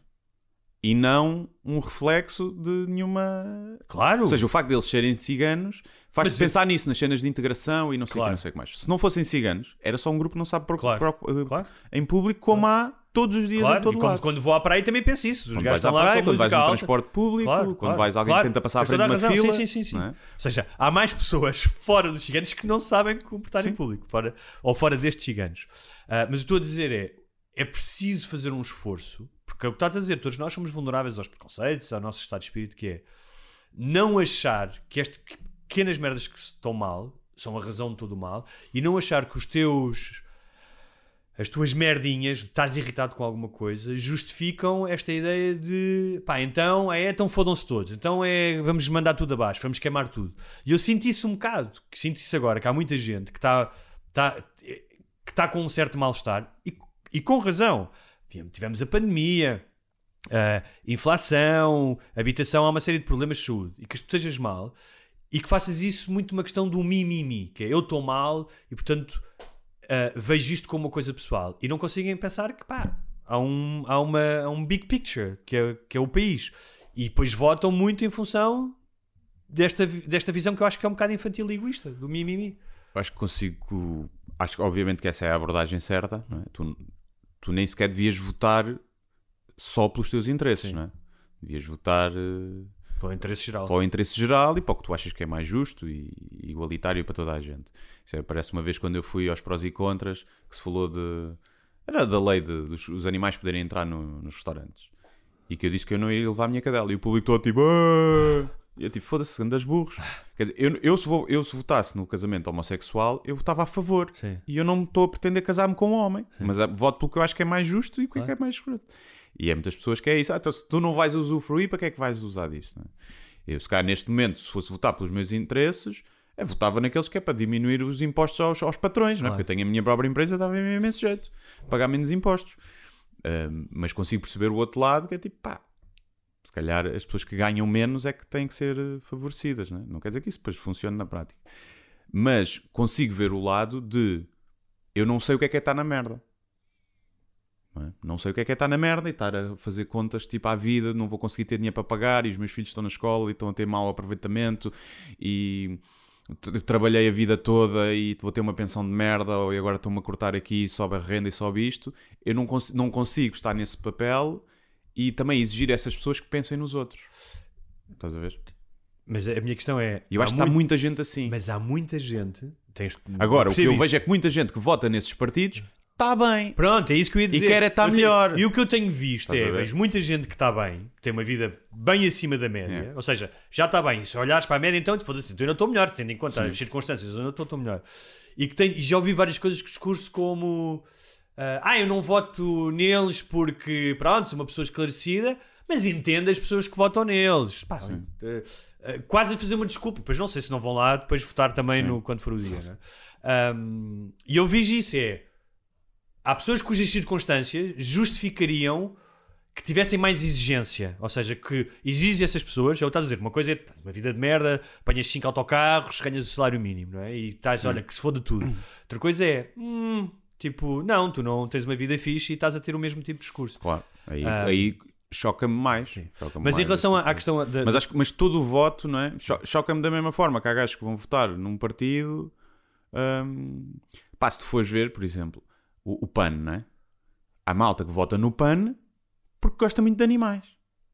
E não um reflexo de nenhuma. Claro. Ou seja, o facto deles serem ciganos faz-te pensar nisso, nas cenas de integração e não sei o Claro. que, não sei que mais. Se não fossem ciganos, era só um grupo que não sabe pro- Claro. pro- eh, Claro. em público, como há todos os dias Claro, em todo e quando, lado. quando vou à praia também penso isso. Os Quando vais à praia, quando vais no alta. transporte público, Claro, quando claro, vais alguém claro. que tenta passar à frente de uma razão. fila. Sim, sim, sim, é? Ou seja, há mais pessoas <laughs> fora dos ciganos que não sabem comportar em público, fora, ou fora destes ciganos. Ah, mas o que estou a dizer é: é preciso fazer um esforço, é o que estás a dizer, todos nós somos vulneráveis aos preconceitos, ao nosso estado de espírito, que é não achar que estas pequenas merdas que estão mal são a razão de todo o mal e não achar que os teus as tuas merdinhas, estás irritado com alguma coisa, justificam esta ideia de pá, então é, então fodam-se todos, então é vamos mandar tudo abaixo, vamos queimar tudo. E eu sinto isso um bocado, sinto isso agora, que há muita gente que está está- que está com um certo mal-estar e, e com razão. Tivemos a pandemia, a inflação, habitação, há uma série de problemas de saúde e que tu estejas mal e que faças isso muito uma questão do mimimi, que é eu estou mal e portanto uh, vejo isto como uma coisa pessoal e não conseguem pensar que pá, há um, há uma, há um big picture que é, que é o país e depois votam muito em função desta, desta visão que eu acho que é um bocado infantil e egoísta, do mimimi. Acho que consigo. Acho que, obviamente, que essa é a abordagem certa. é? Tu, tu nem sequer devias votar só pelos teus interesses, não é? Devias votar. eh, Para o interesse geral. para o interesse geral e para o que tu achas que é mais justo e igualitário para toda a gente. Isso é, parece uma vez quando eu fui aos prós e contras que se falou de. Era da lei de, dos os animais poderem entrar no- nos restaurantes. E que eu disse que eu não iria levar a minha cadela. E o público todo tipo. "Ah!" E eu tipo, foda-se, andas burros. Quer dizer, eu, eu, se vou- eu se votasse no casamento homossexual, eu votava a favor. Sim. E eu não estou a pretender casar-me com um homem. Mas ah, voto pelo que eu acho que é mais justo e o que é Claro. que é mais escroto. E é muitas pessoas que é isso. Ah, então, se tu não vais usufruir, para que é que vais usar disto? não é? Eu, se calhar, neste momento, se fosse votar pelos meus interesses, eu votava naqueles que é para diminuir os impostos aos, aos patrões, não é? Claro. porque eu tenho a minha própria empresa, dava-me imenso jeito. Pagar menos impostos. Mas consigo perceber o outro lado, que é tipo, pá, se calhar as pessoas que ganham menos é que têm que ser eh, favorecidas, não, é? não quer dizer que isso depois funcione na prática. Mas consigo ver o lado de eu não sei o que é que é estar na merda. Não, é? Não sei o que é que é estar na merda e estar a fazer contas tipo à vida, não vou conseguir ter dinheiro para pagar e os meus filhos estão na escola e estão a ter mau aproveitamento e trabalhei a vida toda e vou ter uma pensão de merda ou agora estou-me a cortar aqui e sobe a renda e sobe isto. Eu não, cons- não consigo estar nesse papel e também exigir a essas pessoas que pensem nos outros. Estás a ver? Mas a minha questão é. E eu acho que está muito- muita gente assim. Mas há muita gente. Tens, Agora, o que eu vejo é que muita gente que vota nesses partidos está bem. Pronto, é isso que eu ia dizer. quer é estar Eu tenho- melhor. E o que eu tenho visto Estás é, vejo muita gente que está bem, que tem uma vida bem acima da média, É. ou seja, já está bem. Se olhares para a média, então, foda-se, então eu não estou melhor, tendo em conta as circunstâncias, eu não estou melhor. E que tem, e já ouvi várias coisas com discurso como ah, ah, eu não voto neles porque, pronto, sou uma pessoa esclarecida, mas entendo as pessoas que votam neles. Pá, eh, eh, quase a fazer uma desculpa, depois não sei se não vão lá depois votar também no, quando for o dia. né? Ahm, e eu vejo isso, é há pessoas cujas circunstâncias justificariam que tivessem mais exigência. Ou seja, que exige essas pessoas. Eu estás a dizer, uma coisa é uma vida de merda, apanhas 5 autocarros, ganhas o salário mínimo, não é? E estás, olha, que se foda tudo. Outra coisa é, hum, tipo, não, tu não tens uma vida fixe e estás a ter o mesmo tipo de discurso. Claro. Aí, Ah. aí choca-me mais. Choca-me Mas em mais relação esse à, à questão da. Mas, acho que, mas todo o voto, não é? Cho- Choca-me da mesma forma que há gajos que vão votar num partido. hum, pá, se tu fores ver, por exemplo, o, o PAN, não é? Há malta que vota no PAN porque gosta muito de animais.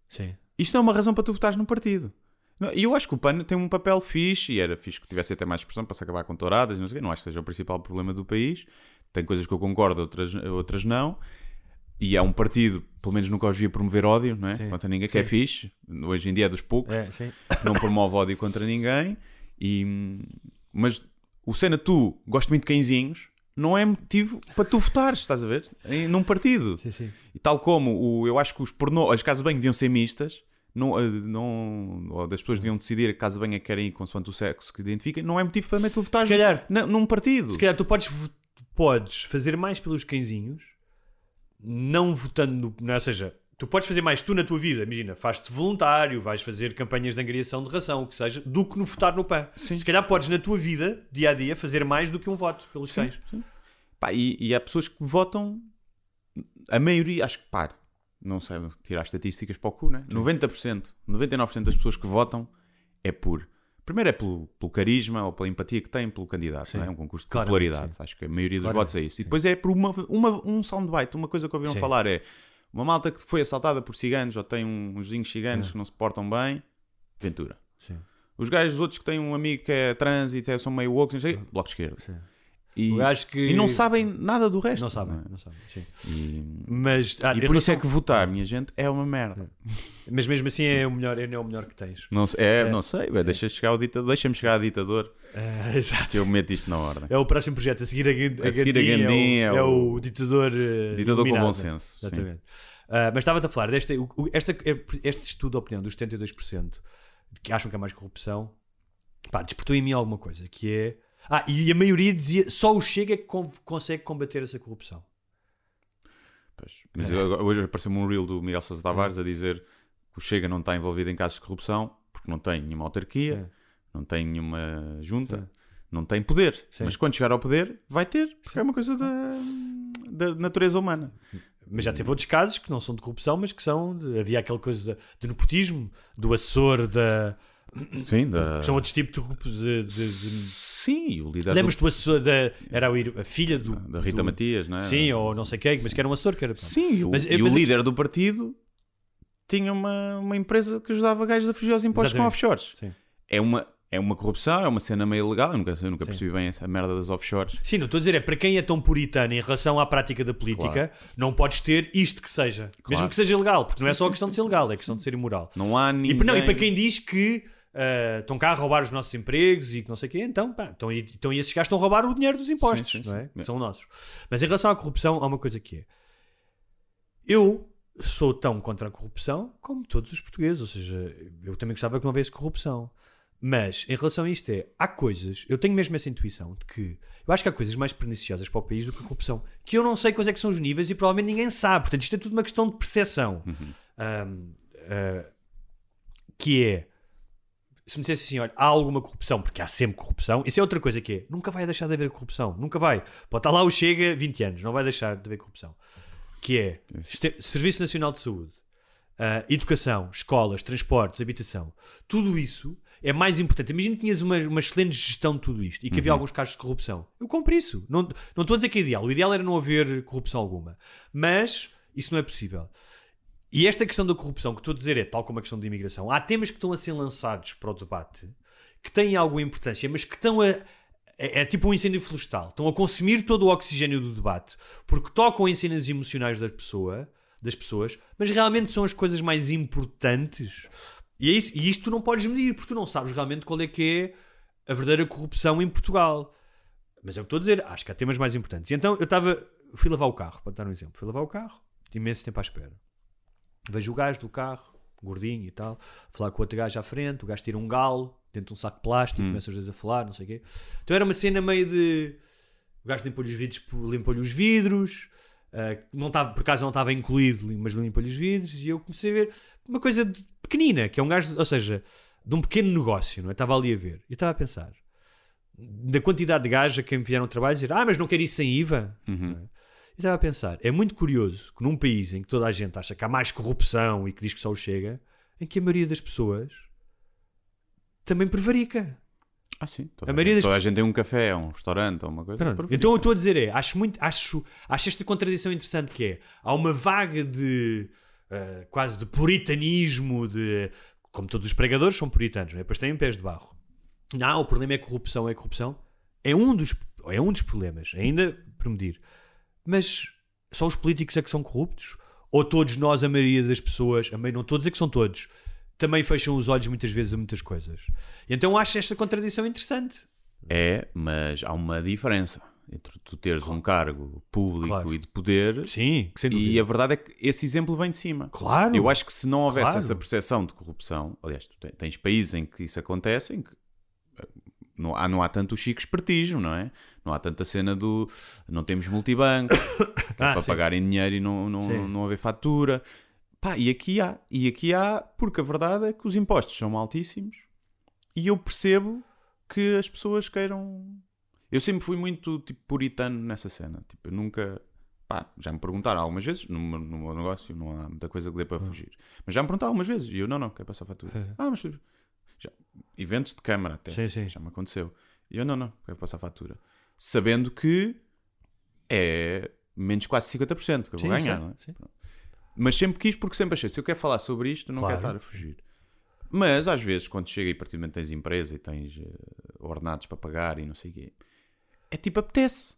Sim. Isto é uma razão para tu votares num partido. Não, E eu acho que o PAN tem um papel fixe, e era fixe que tivesse até mais expressão para se acabar com touradas, não sei o quê. Não acho que seja o principal problema do país. Tem coisas que eu concordo, outras, outras não. E é um partido, pelo menos nunca os vi promover ódio, não é? Sim. Contra ninguém, que é fixe. Hoje em dia é dos poucos. É, sim. Não promove ódio contra ninguém. E, mas o Senna, tu gosto muito de cãezinhos, não é motivo para tu votares, estás a ver? Em, num partido. Sim, sim. E tal como o, eu acho que os pornô, as casas de banho deviam ser mistas, não, eh, não, ou das pessoas deviam decidir a casa de banho é que querem ir consoante o sexo que identifiquem, não é motivo para tu votares calhar- num partido. Se calhar tu podes, vo- podes fazer mais pelos cãezinhos, não votando no. Não, ou seja, tu podes fazer mais tu na tua vida. Imagina, faz-te voluntário, vais fazer campanhas de angariação de ração, o que seja, do que no votar no PAN. Se calhar podes na tua vida, dia a dia, fazer mais do que um voto pelos cães. Pá, e, e há pessoas que votam, a maioria, acho que pá, não sei, tirar estatísticas para o cu, né? 90%, 99% das pessoas que votam é por. Primeiro é pelo, pelo carisma ou pela empatia que têm pelo candidato, é? É um concurso de Claramente, popularidade. sim. Acho que a maioria dos Claramente, votos é isso. E depois é por uma, uma, um soundbite, uma coisa que ouviram Sim. falar é uma malta que foi assaltada por ciganos ou tem um- uns vizinhos ciganos que não se portam bem, Ventura. Sim. Os gajos, os outros que têm um amigo que é trans e são meio woke, não sei, bloco de esquerda. E, que- e não sabem nada do resto. Não sabem, é? não sabem. Sim. E, Mas, ah, e por isso é relação- que votar, minha gente, é uma merda. Mas mesmo assim é o melhor, é o melhor que tens. Não, sei- é, É. não sei, ué, deixa chegar ao ditador, deixa-me chegar ao ditador É, <laughs> exato. eu meto isto na ordem. É o próximo projeto. A seguir a, Gan- A seguir a é, é o, é o- ditador. eh, Ditador com bom senso. Exatamente. Ah, mas estava-te a falar desta, esta, este estudo de opinião dos 72% que acham que há mais corrupção. Pá, despertou em mim alguma coisa que é. Ah, e a maioria dizia só o Chega é que con- consegue combater essa corrupção. Pois. Mas agora- hoje apareceu-me um reel do Miguel Sousa Tavares a dizer que o Chega não está envolvido em casos de corrupção porque não tem nenhuma autarquia, não tem nenhuma junta, não tem poder. Sim. Mas quando chegar ao poder, vai ter, porque é uma coisa da, da natureza humana. Mas já teve outros casos que não são de corrupção, mas que são. de- havia aquela coisa de, de nepotismo, do assessor, da. Sim, da... que são outros tipos de, de- de- Sim, e o líder Lembras-te do assessor da. Era a filha do. do- da Rita do- Matias, não é? Sim, ou não sei quem, mas que era um assessor que era. Sim, e o, Mas- e mas o é- líder do partido tinha uma, uma empresa que ajudava gajos a fugir aos impostos com Exatamente. offshores. Sim. É uma, é uma corrupção, é uma cena meio ilegal. Eu nunca, eu nunca Sim. percebi bem essa merda das offshores. Sim, não estou a dizer, é para quem é tão puritano em relação à prática da política, não podes ter isto que seja. Mesmo que seja ilegal, porque não é só a questão de ser legal, é questão de ser imoral. Não há E, ninguém. não, e para quem diz que ah, estão cá a roubar os nossos empregos e que não sei o quê, então, pá, então, e- então esses gajos estão a roubar o dinheiro dos impostos, Sim, sim, não é? sim. São nossos. Mas em relação à corrupção, há uma coisa que é. Eu sou tão contra a corrupção como todos os portugueses, ou seja, eu também gostava que não houvesse corrupção. Mas em relação a isto é, há coisas, eu tenho mesmo essa intuição de que eu acho que há coisas mais perniciosas para o país do que a corrupção, que eu não sei quais é que são os níveis e provavelmente ninguém sabe. Portanto, isto é tudo uma questão de percepção. Ahm, ah, que é se me dissesse assim, olha, há alguma corrupção, porque há sempre corrupção, isso é outra coisa que é, nunca vai deixar de haver corrupção, nunca vai. Pode estar lá o Chega 20 anos, não vai deixar de haver corrupção. Que é Serviço Nacional de Saúde, ah, educação, escolas, transportes, habitação, tudo isso é mais importante. Imagina que tinhas uma, uma excelente gestão de tudo isto e que havia alguns casos de corrupção. Eu compro isso. Não, não estou a dizer que é ideal. O ideal era não haver corrupção alguma. Mas isso não é possível. E esta questão da corrupção que estou a dizer é tal como a questão da imigração. Há temas que estão a ser lançados para o debate que têm alguma importância, mas que estão a. É, é tipo um incêndio florestal. Estão a consumir todo o oxigênio do debate porque tocam em cenas emocionais da pessoa, das pessoas, mas realmente são as coisas mais importantes. E, é isso, e isto tu não podes medir porque tu não sabes realmente qual é que é a verdadeira corrupção em Portugal. Mas é o que estou a dizer, acho que há temas mais importantes. E então eu estava. Fui lavar o carro, para dar um exemplo. Fui lavar o carro, tive imenso tempo à espera. Vejo o gajo do carro, gordinho e tal, falar com o outro gajo à frente, o gajo tira um galo dentro de um saco de plástico, começa às vezes a falar, não sei o quê. Então era uma cena meio de. O gajo limpou-lhe os vidros, limpou-lhe os vidros, ah, não estava, por acaso não estava incluído, mas limpou-lhe os vidros, e eu comecei a ver uma coisa de- pequenina, que é um gajo, ou seja, de um pequeno negócio, não é? Estava ali a ver. E estava a pensar da quantidade de gajos a quem vieram trabalho dizer, ah, mas não quero isso sem IVA. Não é? E estava a pensar, é muito curioso que num país em que toda a gente acha que há mais corrupção e que diz que só o chega, em que a maioria das pessoas também prevarica. Ah, sim. Toda A maioria das toda a gente tem um café, um restaurante ou uma coisa. Pronto. Então eu estou a dizer é, acho muito, acho, acho esta contradição interessante que é, há uma vaga de ah, quase de puritanismo, de como todos os pregadores são puritanos, não é? depois têm pés de barro. Não, o problema é corrupção, é corrupção. É um dos, é um dos problemas, ainda por medir. Mas só os políticos é que são corruptos? Ou todos nós, a maioria das pessoas, a maioria, não estou a dizer que são todos, também fecham os olhos muitas vezes a muitas coisas. Então acho esta contradição interessante. É, mas há uma diferença entre tu teres um cargo público Claro. e de poder. Sim, E a verdade é que esse exemplo vem de cima. Claro. Eu acho que se não houvesse Claro. essa percepção de corrupção, aliás, tu te- tens países em que isso acontece, em que eh, não há, não há tanto o chico espertismo, não é? Não há tanta cena do não temos multibanco, <coughs> é Ah, para sim. pagarem dinheiro e não, não, Sim. não haver fatura. Pá, e aqui há. E aqui há, porque a verdade é que os impostos são altíssimos e eu percebo que as pessoas queiram. Eu sempre fui muito tipo, puritano nessa cena. Tipo, eu nunca. Pá, já me perguntaram algumas vezes, no, meu- no meu negócio não há muita coisa que dê para fugir. Mas já me perguntaram algumas vezes e eu, não, não, quero passar fatura. ah, mas. Já, eventos de câmara até. Sim, sim. Já me aconteceu. E eu, não, não, quero passar fatura. Sabendo que é menos quase 50% que eu vou Sim, ganhar, sim, não é? Mas sempre quis, porque sempre achei, se eu quero falar sobre isto, não Claro. quero estar a fugir. Mas às vezes, quando chega e partir do momento tens empresa e tens eh, ordenados para pagar e não sei o quê, é tipo, apetece.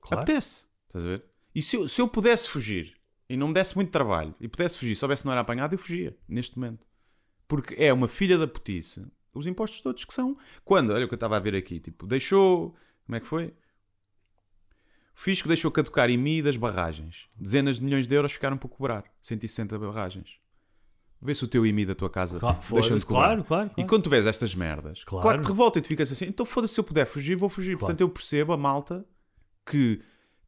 Claro. Apetece. Estás a ver? E se eu, se eu pudesse fugir e não me desse muito trabalho e pudesse fugir, soubesse não era apanhado, eu fugia neste momento. Porque é uma filha da putice. Os impostos todos que são. Quando, olha o que eu estava a ver aqui, tipo, deixou. Como é que foi? O fisco deixou caducar IMI das barragens. Dezenas de milhões de euros ficaram por cobrar. 160 barragens. Vê se o teu IMI da tua casa Claro, deixam de foda-se, cobrar. claro, claro, E claro. quando tu vês estas merdas, Claro. claro, que te revolta e tu ficas assim, então foda-se, se eu puder fugir, vou fugir. Claro. Portanto, eu percebo a malta que,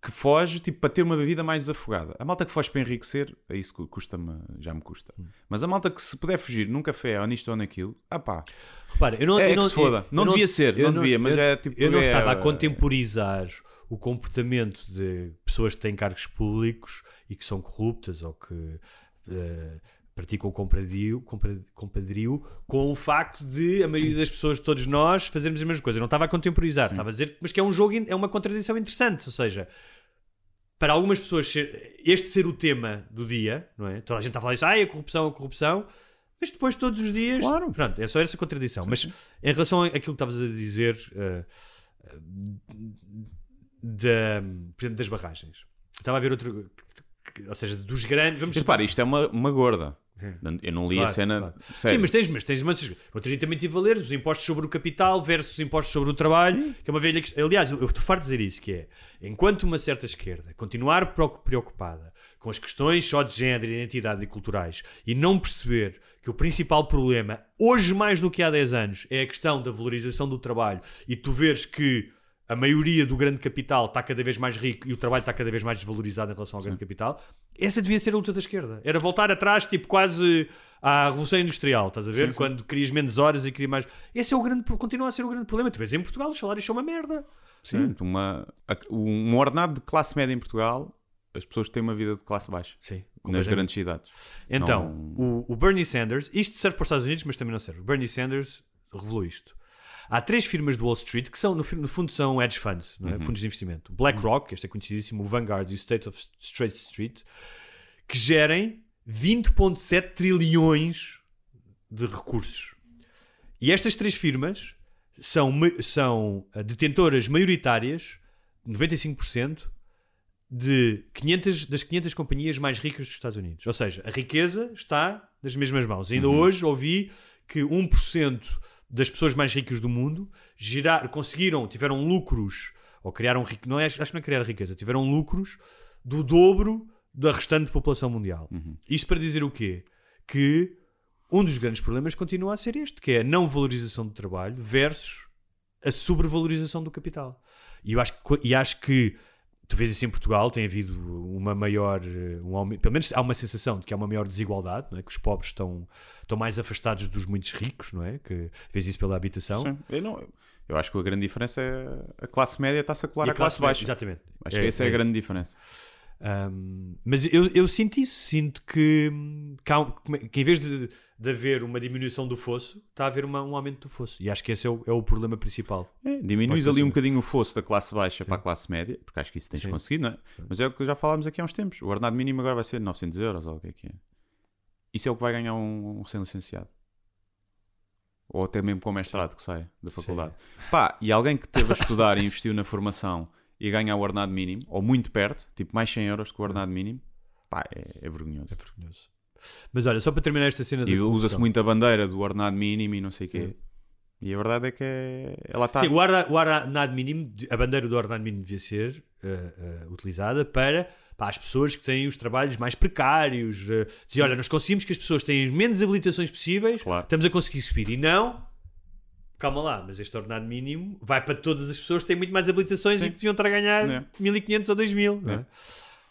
que foge tipo, para ter uma vida mais desafogada. A malta que foge para enriquecer, é isso que custa-me, já me custa. Hum. Mas a malta que se puder fugir num café ou nisto ou naquilo, ah pá, Repara, eu não, É eu que não, se foda. Não devia ser, eu não devia, mas eu- é tipo, Eu não é- estava a contemporizar o comportamento de pessoas que têm cargos públicos e que são corruptas ou que eh, praticam o compadrio, compadrio com o facto de a maioria das pessoas, todos nós, fazermos as mesmas coisas. Eu não estava a contemporizar, estava a dizer mas que é um jogo, é uma contradição interessante. Ou seja, para algumas pessoas este ser o tema do dia, não é? Toda a gente está a falar isso, ai, a corrupção, a corrupção, mas depois todos os dias. Claro. Pronto, é só essa contradição. mas em relação àquilo que estavas a dizer eh, da, por exemplo, das barragens, estava a ver outro. Ou seja, dos grandes. Vamos repara, isto é uma, uma gorda. Eu não li a Claro, cena. claro. Sim, mas tens, mas tens muitos. Outro dia também tive a ler os impostos sobre o capital versus os impostos sobre o trabalho, que é uma velha questão. Aliás, eu estou farto de dizer isso: que é enquanto uma certa esquerda continuar preocupada com as questões só de género, identidade e culturais e não perceber que o principal problema, hoje mais do que há 10 anos, é a questão da valorização do trabalho e tu veres que a maioria do grande capital está cada vez mais rico e o trabalho está cada vez mais desvalorizado em relação ao grande capital. Essa devia ser a luta da esquerda. Era voltar atrás, tipo, quase à Revolução Industrial, estás a ver? Quando querias menos horas e querias mais. Esse é o grande, continua a ser o grande problema. Tu vês em Portugal, os salários são uma merda. Sim, uma, a- um ordenado de classe média em Portugal, as pessoas têm uma vida de classe baixa. Sim, Nas grandes cidades. Então, Não- o, o Bernie Sanders, isto serve para os Estados Unidos, mas também não serve. O Bernie Sanders revelou isto. Há três firmas de Wall Street que são, no, no fundo, são hedge funds, é? Uhum. fundos de investimento. BlackRock, este é conhecidíssimo, o Vanguard e o State of Straight Street, que gerem 20,7 trilhões de recursos. E estas três firmas são, são ah, detentoras maioritárias, 95%, de 500, das 500 companhias mais ricas dos Estados Unidos. Ou seja, a riqueza está nas mesmas mãos. Ainda hoje ouvi que 1% das pessoas mais ricas do mundo gerar, conseguiram, tiveram lucros, ou criaram, não é, acho que não é criar riqueza, tiveram lucros do dobro da restante população mundial. Isto para dizer o quê? Que um dos grandes problemas continua a ser este, que é a não valorização do trabalho versus a sobrevalorização do capital. E eu acho que, e acho que tu vês isso em Portugal, tem havido uma maior, eh, um pelo menos há uma sensação de que há uma maior desigualdade, não é? que os pobres estão, estão mais afastados dos muitos ricos, não é? Que vês isso pela habitação. Sim. Eu, não, eu acho que a grande diferença é a classe média está-se a colar E à classe, baixa. Exatamente. Acho que essa é a grande diferença. Um, mas eu, eu sinto isso, sinto que, que, há que em vez de, de haver uma diminuição do fosso, está a haver uma- um aumento do fosso. E acho que esse é o, é o problema principal. É, diminuis ali um dizer. bocadinho o fosso da classe baixa para a classe média, porque acho que isso tens Sim. conseguido, não é? Mas é o que já falámos aqui há uns tempos. O ordenado mínimo agora vai ser 900 euros, ou o que é que é. Isso é o que vai ganhar um, um recém-licenciado. Ou até mesmo com o mestrado que sai da faculdade. Pá, e alguém que teve a estudar e investiu na formação e ganha o ordenado mínimo, ou muito perto, tipo mais 100 euros que o ordenado mínimo, pá, é, é vergonhoso. É vergonhoso. Mas olha, só para terminar esta cena da E usa-se muito a bandeira do ordenado mínimo e não sei o quê. E a verdade é que é... ela está. Sim, o ordenado mínimo, a bandeira do ordenado mínimo devia ser eh, eh, utilizada para, para as pessoas que têm os trabalhos mais precários. Uh, dizer, olha, nós conseguimos que as pessoas tenham menos habilitações possíveis, Claro. estamos a conseguir subir. E não, calma lá, mas este ordenado mínimo vai para todas as pessoas que têm muito mais habilitações Sim. e que deviam estar a ganhar É. 1500 ou 2000. não é?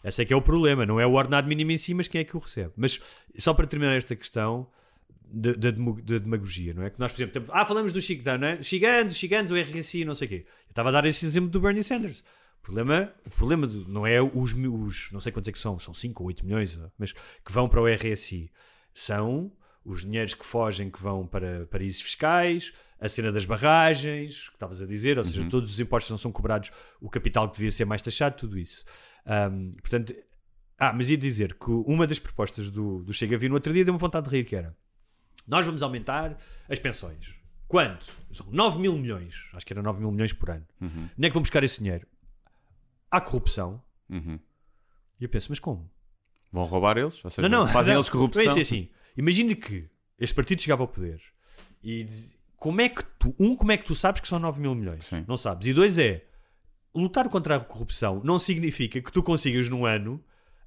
É. Esse é que é o problema, não é o ordenado mínimo em si, mas quem é que o recebe. Mas só para terminar esta questão da, da demo- da demagogia, não é? Que nós, por exemplo, temos, ah, falamos do Chico, não é? Os Chiganos, os Chiganos, o RSI, não sei o quê. Eu estava a dar esse exemplo do Bernie Sanders. O problema, o problema do- não é os, os, não sei quantos é que são, são 5 ou 8 milhões, mas que vão para o RSI. São os dinheiros que fogem, que vão para paraísos fiscais, a cena das barragens, que estavas a dizer, ou seja, todos os impostos não são cobrados, o capital que devia ser mais taxado, tudo isso. Ahm, portanto, ah, mas ia dizer que uma das propostas do, do Chega a vir no outro dia deu-me vontade de rir, que era nós vamos aumentar as pensões. Quanto? São 9 mil milhões. Acho que era 9 mil milhões por ano. Uhum. Onde é que vão buscar esse dinheiro? Há corrupção. Uhum. E eu penso, mas como? Vão roubar eles? Ou seja, não, não. fazem não, eles corrupção? Não é assim. Imagine que este partido chegava ao poder e como é que tu, um, como é que tu sabes que são 9 mil milhões? Sim. Não sabes. E dois é, lutar contra a corrupção não significa que tu consigas num ano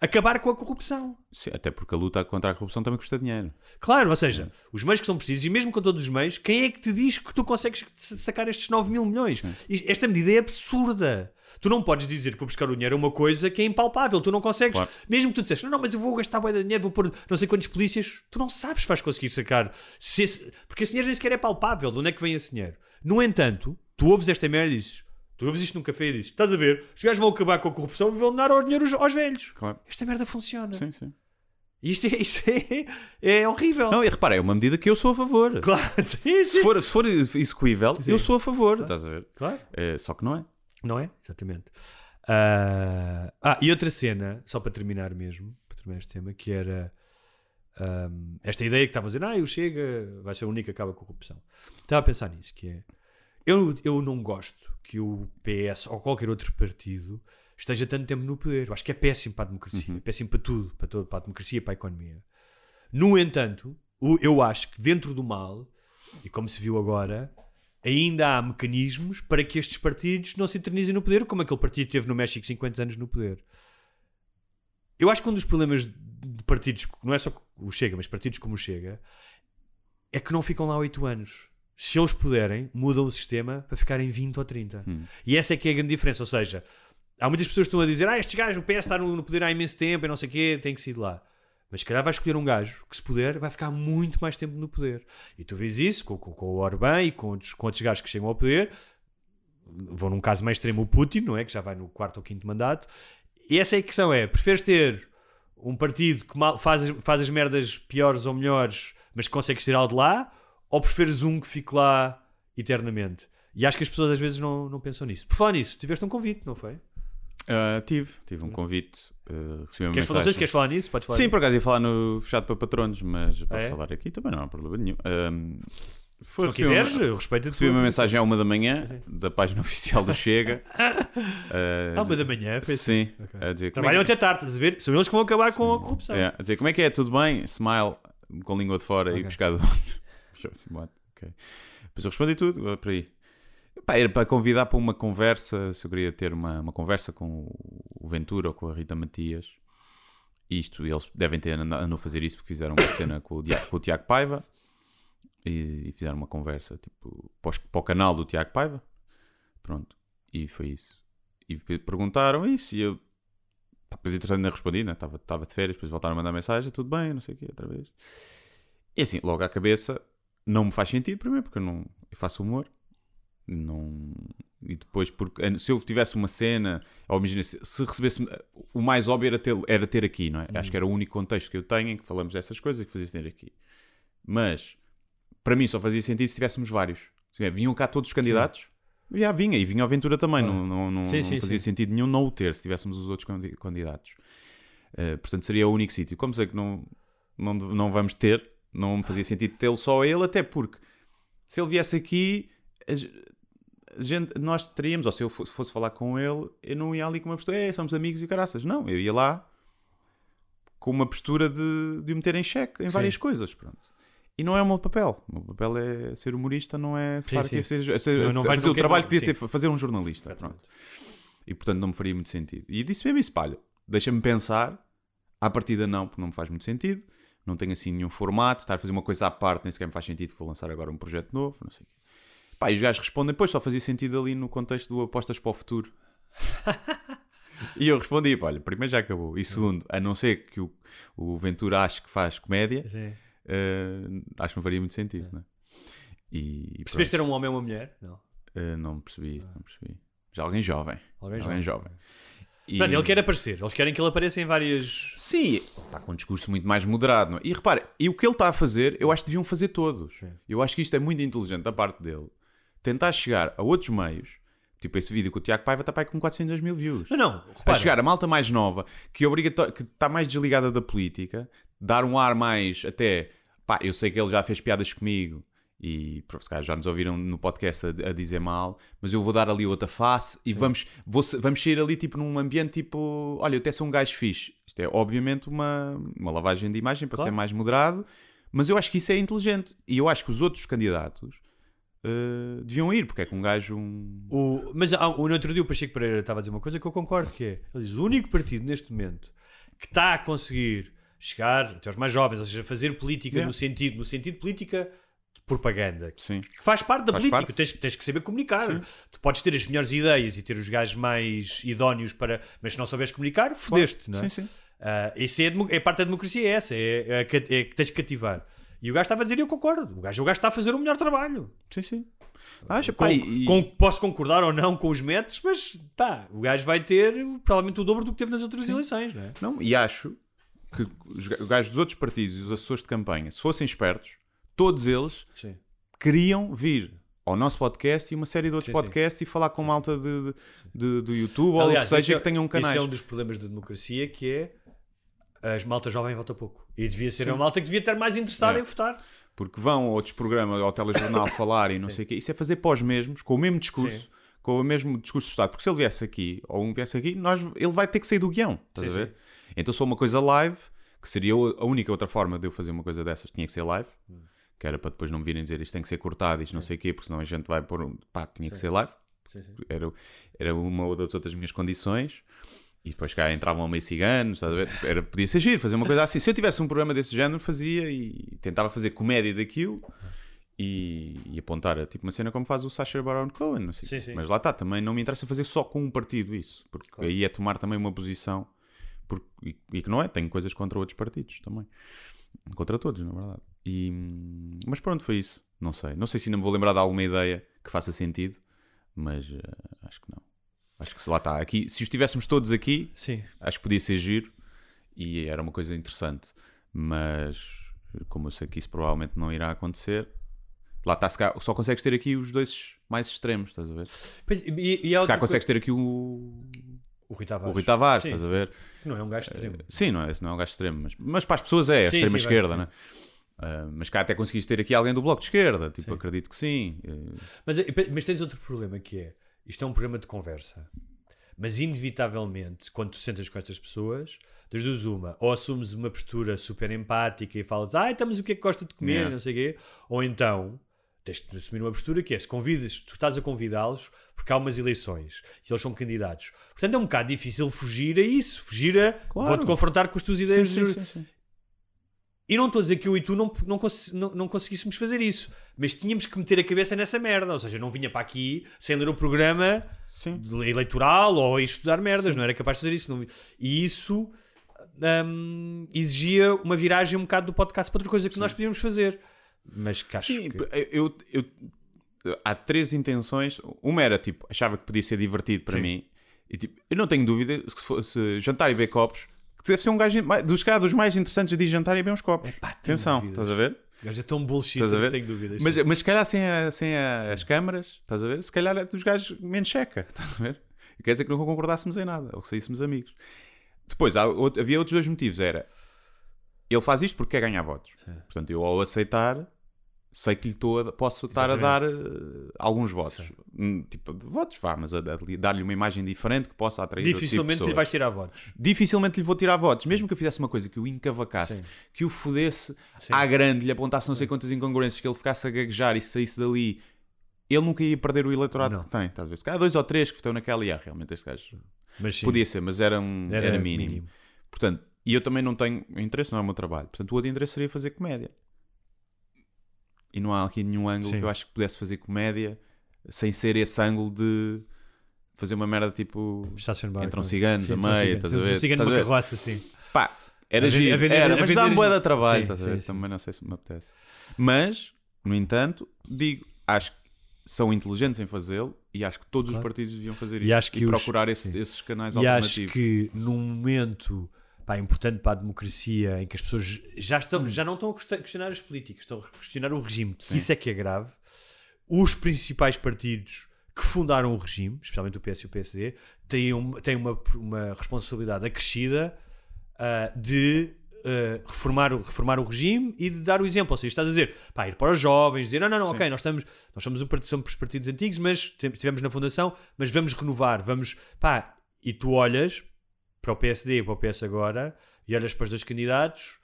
acabar com a corrupção. Sim, até porque a luta contra a corrupção também custa dinheiro. Claro, ou seja, os meios que são precisos, e mesmo com todos os meios, quem é que te diz que tu consegues sacar estes 9 mil milhões? Isto- Esta medida é absurda. Tu não podes dizer que vou buscar o dinheiro a uma coisa que é impalpável. Tu não consegues. Claro. Mesmo que tu disseste, não, não, mas eu vou gastar bué de dinheiro, vou pôr não sei quantos polícias. Tu não sabes se vais conseguir sacar. Se esse- Porque esse dinheiro nem sequer é palpável. De onde é que vem esse dinheiro? No entanto, tu ouves esta merda e dizes, tu ouves isto num café e dizes, estás a ver, os gajos vão acabar com a corrupção e vão dar o dinheiro aos, velhos. Claro. Esta merda funciona. Sim, sim. Isto, é, isto é, é horrível. Não, e repara, é uma medida que eu sou a favor. Claro, <laughs> sim, sim. Se for, se for execuível, eu sou a favor. Estás a ver? Claro. É, só que não é. Não é? Exatamente. Ah, ah, e outra cena, só para terminar mesmo, para terminar este tema, que era ahm, esta ideia que estava a dizer, ah, o Chega vai ser o único que acaba com a corrupção. Estava a pensar nisso, que é, eu, eu não gosto que o PS ou qualquer outro partido esteja tanto tempo no poder. Eu acho que é péssimo para a democracia, é péssimo para tudo, para, todo, para a democracia para a economia. No entanto, eu acho que dentro do mal, e como se viu agora, ainda há mecanismos para que estes partidos não se eternizem no poder, como aquele partido que teve no México 50 anos no poder. Eu acho que um dos problemas de partidos, não é só o Chega, mas partidos como o Chega, é que não ficam lá 8 anos. Se eles puderem, mudam o sistema para ficarem 20 ou 30. E essa é que é a grande diferença. Ou seja, há muitas pessoas que estão a dizer: Ah, estes gajos, o PS está no, no poder há imenso tempo e não sei o quê, tem que sair de lá. Mas se calhar vai escolher um gajo que, se puder, vai ficar muito mais tempo no poder. E tu vês isso com, com, com o Orbán e com outros, com outros gajos que chegam ao poder. Vou num caso mais extremo o Putin, não é? Que já vai no quarto ou quinto mandato. E essa é a questão: é preferes ter um partido que mal- faz, as- faz as merdas piores ou melhores, mas que consegues tirá-lo de lá, ou preferes um que fique lá eternamente? E acho que as pessoas às vezes não, não pensam nisso. Por falar nisso, tiveste um convite, não foi? Ah, tive, tive um convite. ah, recebi uma Queres falar, se mensagem. queres falar nisso? Podes falar Sim, por acaso ia falar no fechado para patronos, mas posso é? falar aqui também, não há problema nenhum. Se foi, recebi quiseres, uma, eu respeito recebi uma mensagem à uma da manhã da página <laughs> oficial do Chega. ah, <laughs> À uma da manhã, foi assim. Sim, Ok. a dizer como Trabalham é que- até tarde, estás a ver? São eles que vão acabar com a corrupção. É, a dizer como é que é, tudo bem? Smile, com língua de fora e Ok. pescado. <laughs> ok. Depois eu respondi tudo, ah, por aí. Pá, era para convidar para uma conversa, se eu queria ter uma, uma conversa com o Ventura ou com a Rita Matias. Isto, eles devem ter andado a fazer isso porque fizeram uma cena com o, Dia- com o Tiago Paiva e, e fizeram uma conversa tipo, para, os- para o canal do Tiago Paiva. Pronto, e foi isso. E pe- perguntaram isso e eu, depois entretanto ainda respondi, né? estava, estava de férias, depois voltaram a mandar mensagem, tudo bem, não sei o quê, outra vez. E assim, logo à cabeça, não me faz sentido, primeiro, porque eu, não, eu faço humor. Não... E depois, porque eh, se eu tivesse uma cena, ou imagina, se, se recebesse o mais óbvio era ter, era ter aqui, não é? Acho que era o único contexto que eu tenho em que falamos dessas coisas e que fazia ter aqui. Mas para mim só fazia sentido se tivéssemos vários. Vinham cá todos os candidatos, já vinha, e vinha a Aventura também, não, não, não, Sim, não sim, fazia sim. sentido nenhum não o ter se tivéssemos os outros candi- candidatos. Eh, portanto, seria o único sítio. Como sei que não, não, não vamos ter, não me fazia sentido tê-lo só ele, até porque se ele viesse aqui, gente, nós teríamos, ou se eu fosse, fosse falar com ele, eu não ia ali com uma postura, "É, somos amigos e caraças. Não, eu ia lá com uma postura de, de o meter em xeque em várias coisas. Pronto. E não é o meu papel. O meu papel é ser humorista, não é Sim, falar sim. que ser, ser, Não- não vais fazer o que- trabalho que sim. devia ter, fazer um jornalista. Pronto. E portanto não me faria muito sentido. E disse mesmo isso, pá, olha, deixa-me pensar. À partida não, porque não me faz muito sentido. Não tenho assim nenhum formato. Estar a fazer uma coisa à parte nem sequer me faz sentido. Vou lançar agora um projeto novo, não sei o quê. Pá, e os gajos respondem, pois só fazia sentido ali no contexto do apostas para o futuro. <laughs> e eu respondi, pá, olha, primeiro já acabou. E segundo, a não ser que o, o Ventura ache que faz comédia, eh, acho que não faria muito sentido, né? E, e Percebeste ser um homem ou uma mulher? Não. Eh, não percebi, não percebi. Já alguém jovem. Alguém Alguém jovem. jovem. E- ele quer aparecer. Eles querem que ele apareça em várias. Sim, ele está com um discurso muito mais moderado. Não é? E repare, e o que ele está a fazer, eu acho que deviam fazer todos. Eu acho que isto é muito inteligente da parte dele. Tentar chegar a outros meios, tipo esse vídeo com o Tiago Paiva está para aí com 400 mil views. Não, não. A Repara, chegar a malta mais nova, que, obrigato- que está mais desligada da política, dar um ar mais até. Pá, eu sei que ele já fez piadas comigo e calhar já nos ouviram no podcast a, a dizer mal, mas eu vou dar ali outra face e vamos, vou, vamos sair ali tipo num ambiente tipo: olha, eu até sou um gajo fixe. Isto é obviamente uma, uma lavagem de imagem para Claro. ser mais moderado, mas eu acho que isso é inteligente e eu acho que os outros candidatos. eh, deviam ir, porque é que um gajo. Um... O, mas há- o, no outro dia o Pacheco Pereira estava a dizer uma coisa que eu concordo, que é, ele diz, o único partido neste momento que está a conseguir chegar até aos mais jovens, ou seja, fazer política Yeah. no sentido, no sentido política propaganda, Sim. que faz parte da Faz política, parte. Tens, tens que saber comunicar. Sim. Tu podes ter as melhores ideias e ter os gajos mais idóneos para, mas se não souberes comunicar, fodeste, não é? Sim, sim. Ah, isso é, é parte da democracia, é essa, é, é, é que tens que cativar. E o gajo estava a dizer, eu concordo, o gajo, o gajo está a fazer o melhor trabalho. Sim, sim. Acha, Com, pá, e- com- posso concordar ou não com os métodos, mas pá, o gajo vai ter provavelmente o dobro do que teve nas outras eleições, não é? Não, e acho que os gajos dos outros partidos e os assessores de campanha, se fossem espertos, todos eles Sim. queriam vir ao nosso podcast e uma série de outros Sim, sim. podcasts e falar com malta de, de- do YouTube ou o que Aliás, seja é- que tenham canais. Isso é um dos problemas da democracia que é as malta jovem vota pouco. E devia ser uma malta que devia estar mais interessada É. em votar. Porque vão a outros programas, ao telejornal <coughs> falar e não sei o quê. Isso é fazer pós mesmos, com o mesmo discurso, Sim. com o mesmo discurso do Estado. Porque se ele viesse aqui, ou um viesse aqui, nós, ele vai ter que sair do guião. Estás Sim, a ver? Então só uma coisa live, que seria a única outra forma de eu fazer uma coisa dessas, tinha que ser live. Hum. Que era para depois não me virem dizer isto tem que ser cortado, isto não sei o quê, porque senão a gente vai pôr. um- Pá, tinha que ser live. Sim, sim. Era, era uma das outras minhas condições. E depois cá entravam meio ciganos, estás a ver? Era, podia ser giro, fazer uma coisa assim. Se eu tivesse um programa desse género, fazia e tentava fazer comédia daquilo e, e apontar a tipo uma cena como faz o Sacha Baron Cohen, não sei. Sim, sim. Mas lá está, também não me interessa fazer só com um partido isso, porque aí é tomar também uma posição porque, e, e que não é, tenho coisas contra outros partidos também. Contra todos, na verdade. E, mas pronto, foi isso. Não sei. Não sei se ainda me vou lembrar de alguma ideia que faça sentido, mas eh, acho que não. Acho que se lá está. Aqui, se os tivéssemos todos aqui, Sim. acho que podia ser giro e era uma coisa interessante. Mas como eu sei que isso provavelmente não irá acontecer, lá está, se calhar, só consegues ter aqui os dois mais extremos, estás a ver? Se Pois, e, e outra calhar consegues ter aqui o, O Rui Tavares. o Rui Tavares, Sim, estás a ver? Não é um gajo extremo. Sim, não é, não é um gajo extremo, mas, mas para as pessoas é, a Sim, extrema sim, esquerda, sim. né? Ah, mas cá até conseguiste ter aqui alguém do bloco de esquerda, tipo, Sim. acredito que sim. Eh, Mas, mas tens outro problema que é, isto é um programa de conversa, mas inevitavelmente, quando tu sentas com estas pessoas, das duas uma, ou assumes uma postura super empática e falas, ah, estamos o que é que gosta de comer, Yeah. não sei o quê, ou então tens de assumir uma postura que é, se convidas, tu estás a convidá-los porque há umas eleições e eles são candidatos. Portanto, é um bocado difícil fugir a isso, fugir a Claro. vou-te confrontar com as tuas ideias. sim, sim, sim. E não estou a dizer que eu e tu não, não, cons- não, não conseguíssemos fazer isso, mas tínhamos que meter a cabeça nessa merda. Ou seja, não vinha para aqui sem ler o programa Sim. eleitoral ou estudar merdas, não era capaz de fazer isso. não E isso hum, exigia uma viragem um bocado do podcast para outra coisa que nós podíamos fazer. Mas que acho Sim, que... eu, eu- há três intenções. Uma era tipo, achava que podia ser divertido para Sim. mim. E tipo, eu não tenho dúvida se fosse jantar e ver copos, que deve ser um gajo dos caras dos mais interessantes de jantar e ver uns copos. Epá, Atenção, dúvidas. estás a ver? O gajo é tão bullshit Estás a ver? tenho dúvidas. Mas, mas se calhar sem, a- sem a- as câmaras, estás a ver? Se calhar é dos gajos menos checa, <laughs> estás a ver? Quer dizer que não concordássemos em nada, ou que saíssemos amigos. Depois, outro- havia outros dois motivos. Era, ele faz isto porque quer ganhar votos. Portanto, eu ao aceitar, sei que lhe estou a- posso estar a dar eh, alguns votos. Hum, Tipo, votos, vá, mas a, a dar-lhe uma imagem diferente que possa atrair tipo Dificilmente lhe pessoas. vais tirar votos. Dificilmente lhe vou tirar votos, mesmo que eu fizesse uma coisa que o encavacasse, Sim. que o fodesse à grande, lhe apontasse não sei quantas incongruências, que ele ficasse a gaguejar e saísse dali, ele nunca ia perder o eleitorado Não. que tem. Talvez, se calhar dois ou três que votam naquela, e ah, realmente este gajo sim, podia ser, mas era, um, era, Era mínimo. mínimo. Portanto, e eu também não tenho interesse, não é o meu trabalho. Portanto, o outro interesse seria fazer comédia. E não há aqui nenhum ângulo Sim. que eu acho que pudesse fazer comédia sem ser esse ângulo de fazer uma merda tipo. Barco. Entram ciganos Sim, a ciganos. estás a ver? a numa carroça, sim. Pá, era giro, vender- era, mas dá-me boa de trabalho, Sim, sim, sim. Também não sei se me apetece. Mas, no entanto, digo, acho que são inteligentes em fazê-lo e acho que todos os partidos deviam fazer E isso acho que os- procurar esse- esses canais E acho alternativos. que num momento pá, importante para a democracia em que as pessoas já, estão, já não estão a quest- questionar as políticas, estão a questionar o regime, Sim. isso é que é grave. Os principais partidos que fundaram o regime, especialmente o PS e o PSD, têm, um- têm uma, uma responsabilidade acrescida ah, de ah, reformar, o, reformar o regime e de dar o exemplo. Ou seja, estás a dizer, pá, ir para os jovens, dizer, não, não, não, ok, nós, estamos, nós somos, um, partido- somos partidos antigos, mas estivemos na fundação, mas vamos renovar, vamos, pá, e tu olhas para o PSD e para o PS agora e olhas para os dois candidatos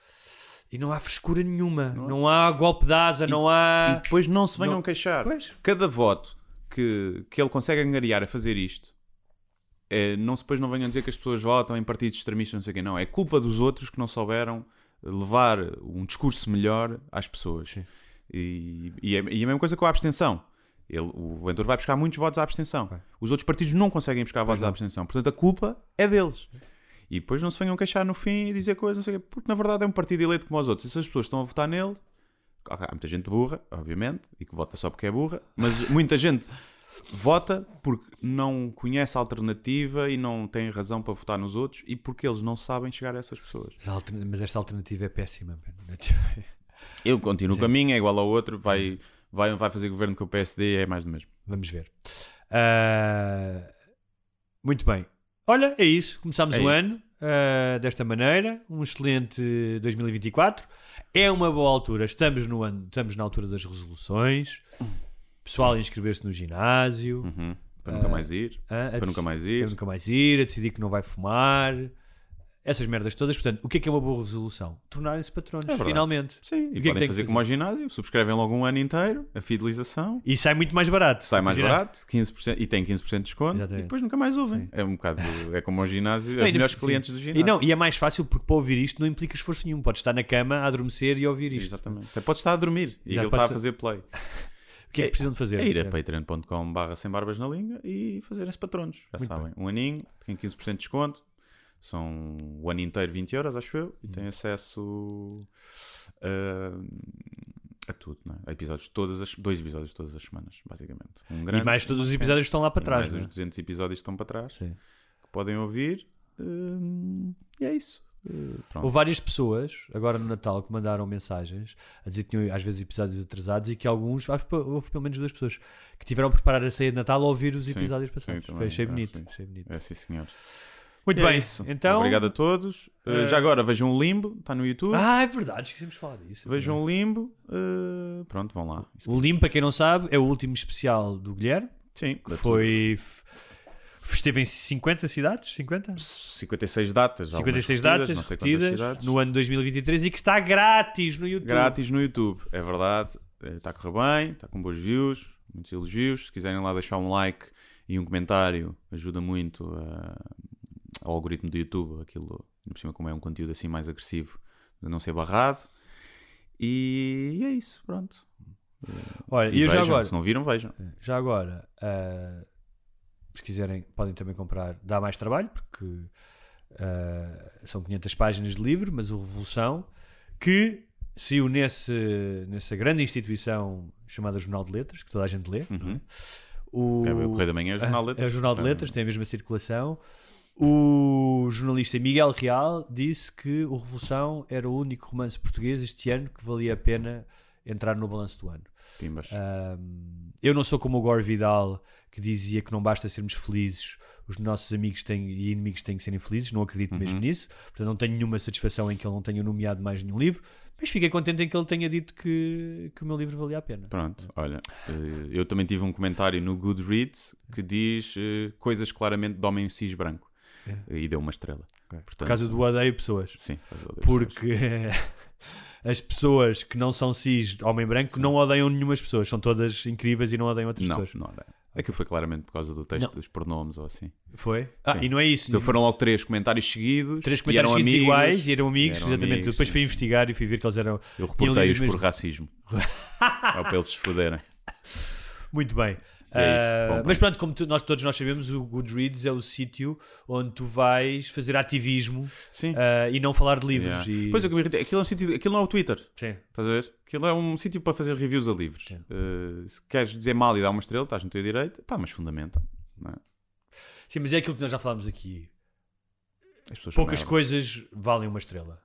e não há frescura nenhuma, não, há golpe de asa, não E há. depois não se venham Não- queixar. Pois. Cada voto que, que ele consegue angariar a fazer isto, é, não se depois não venham dizer que as pessoas votam em partidos extremistas, não sei o quê. Não, é culpa dos outros que não souberam levar um discurso melhor às pessoas. E, e, é, e a mesma coisa com a abstenção. Ele, o Ventura vai buscar muitos votos à abstenção. Os outros partidos não conseguem buscar votos à abstenção. Portanto, a culpa é deles. E depois não se venham queixar no fim e dizer coisas, não sei o quê, porque na verdade é um partido eleito como os outros. E se as pessoas estão a votar nele, Há muita gente burra, obviamente, e que vota só porque é burra, mas <laughs> muita gente vota porque não conhece a alternativa e não tem razão para votar nos outros e porque eles não sabem chegar a essas pessoas. Mas esta alternativa é péssima. <laughs> Eu continuo o caminho, é igual ao outro, vai, vai, vai fazer governo com o PSD, é mais do mesmo. Vamos ver. Ah, muito bem. Olha, é isso. Começámos É o isto. ano ah, desta maneira. Um excelente 2024. É uma boa altura. Estamos, no ano, estamos na altura das resoluções. Pessoal, a inscrever-se no ginásio. Uhum. Para nunca Ah, mais ir. a Para nunca mais para ir. nunca mais ir, a decidir que não vai fumar. Essas merdas todas. Portanto, o que é que é uma boa resolução? Tornarem-se patronos, É finalmente. Sim, E e o que é que podem que fazer como ao ginásio, subscrevem logo um ano inteiro, a fidelização, E sai muito mais barato. sai mais barato, 15%, e tem 15% de desconto, Exatamente. e depois nunca mais ouvem. É um bocado, é como ao ginásio, Não, os melhores por- clientes sim. do E, ginásio. não, e é mais fácil porque para ouvir isto não implica esforço nenhum. Podes estar na cama a adormecer e ouvir isto. Exatamente. Até pode estar a dormir e ele está a fazer play. <laughs> O que é que precisam de fazer? É ir a patreon.com barra sem barbas na língua e fazerem-se patronos. Já Muito sabem. Um aninho, tem 15% de desconto. São o ano inteiro 20 euros, acho eu. E tem acesso a, a tudo, não é? A episódios todas as... Dois episódios todas as semanas, basicamente. Um E grande, mais todos os episódios estão lá para e trás. mais não é? os 200 episódios estão para trás. Sim. Que podem ouvir. hum, e é isso. Uh, pronto. Houve várias pessoas, agora no Natal, que mandaram mensagens a dizer que tinham às vezes episódios atrasados e que alguns, acho que houve pelo menos duas pessoas que tiveram a preparar a ceia de Natal a ouvir os Sim, episódios sim, passados. também, Foi, achei é, bonito. sim. achei bonito. É sim, senhores. Muito é bem. isso. Então, Obrigado a todos. Uh, já agora vejam o Limbo, está no YouTube. Ah, é verdade, esquecemos de falar disso. Vejam o Limbo. uh, pronto, vão lá. O Limpo, para quem não sabe, é o último especial do Guilherme, Sim, que foi. Esteve em 50 cidades? 50? 56 datas. algumas 56 repetidas, datas não sei repetidas no ano 2023 e que está grátis no YouTube. Grátis no YouTube, é verdade. Está a correr bem, está com bons views, muitos elogios. Se quiserem lá deixar um like e um comentário, ajuda muito ah, ao algoritmo do YouTube. Aquilo, por cima, como é um conteúdo assim mais agressivo, de não ser barrado. E é isso, pronto. Olha, E, e já agora, se não viram, vejam. já agora, ah, se quiserem, podem também comprar. Dá mais trabalho, porque ah, são 500 páginas de livro, mas o Revolução, que saiu nesse, nessa grande instituição chamada Jornal de Letras, que toda a gente lê. Uhum. O, Ok, o Correio da Manhã é o Jornal de Letras. <laughs> É o Jornal de? Letras, tem a mesma circulação. O jornalista Miguel Real disse que o Revolução era o único romance português este ano que valia a pena entrar no balanço do ano. Ahm, eu não sou como o Gore Vidal que dizia que não basta sermos felizes, os nossos amigos têm, e inimigos têm que serem felizes, não acredito Uhum. mesmo nisso. Portanto, não tenho nenhuma satisfação em que ele não tenha nomeado mais nenhum livro, mas fiquei contente em que ele tenha dito que, que o meu livro valia a pena. Pronto, olha, eh, eu também tive um comentário no Goodreads que diz eh, coisas claramente de homem cis branco. E deu uma estrela. Por Portanto, causa do odeio pessoas. Sim, por causa das pessoas. Porque <laughs> as pessoas que não são cis, homem branco, não odeiam nenhumas pessoas. São todas incríveis e não odeiam outras Não, pessoas. não era. Aquilo foi claramente por causa do texto Não. dos pronomes ou assim. Foi? Ah, Sim. e não é isso. Então foram logo três comentários seguidos. Três e comentários seguidos amigos, iguais e eram amigos, eram exatamente. amigos, Depois fui sim. investigar e fui ver que eles eram. Eu reportei-os por mesmos- racismo. <laughs> Ou para eles se foderem. Muito bem. É isso, Ah, mas pronto, como tu- nós, todos nós sabemos, o Goodreads é o sítio onde tu vais fazer ativismo ah, e não falar de livros. Yeah. E... Pois é, aquilo, é um sítio, aquilo não é o Twitter. Sim. Estás a ver? Aquilo é um sítio para fazer reviews a livros. Eh, se queres dizer mal e dar uma estrela, estás no teu direito. Pá, mas fundamenta. É? Sim, mas é aquilo que nós já falámos aqui. Poucas coisas valem uma estrela.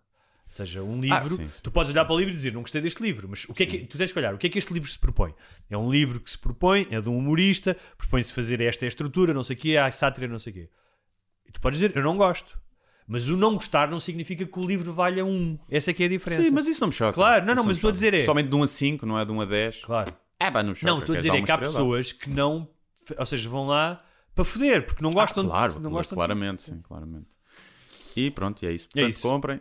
Ou seja, um livro, Ah, sim, sim. tu podes olhar para o livro e dizer não gostei deste livro, mas o que é que tu tens que olhar? O que é que este livro se propõe? É um livro que se propõe, é de um humorista, propõe-se fazer esta é a estrutura, não sei o quê, há sátira, não sei o quê. E tu podes dizer eu não gosto. Mas o não gostar não significa que o livro valha um. Essa é que é a diferença. Sim, mas isso não me choca. Claro, não, não, Isso mas estou a dizer é- Somente de 1 a 5, não é de 1 a 10. Claro. É, pá, não me choca. Não, estou a dizer é que há pessoas que não, ou seja, vão lá para foder, porque não gostam, Ah, claro, não claro, gostam. claramente, sim, claramente. E pronto, e é isso. É Portanto, isso. comprem.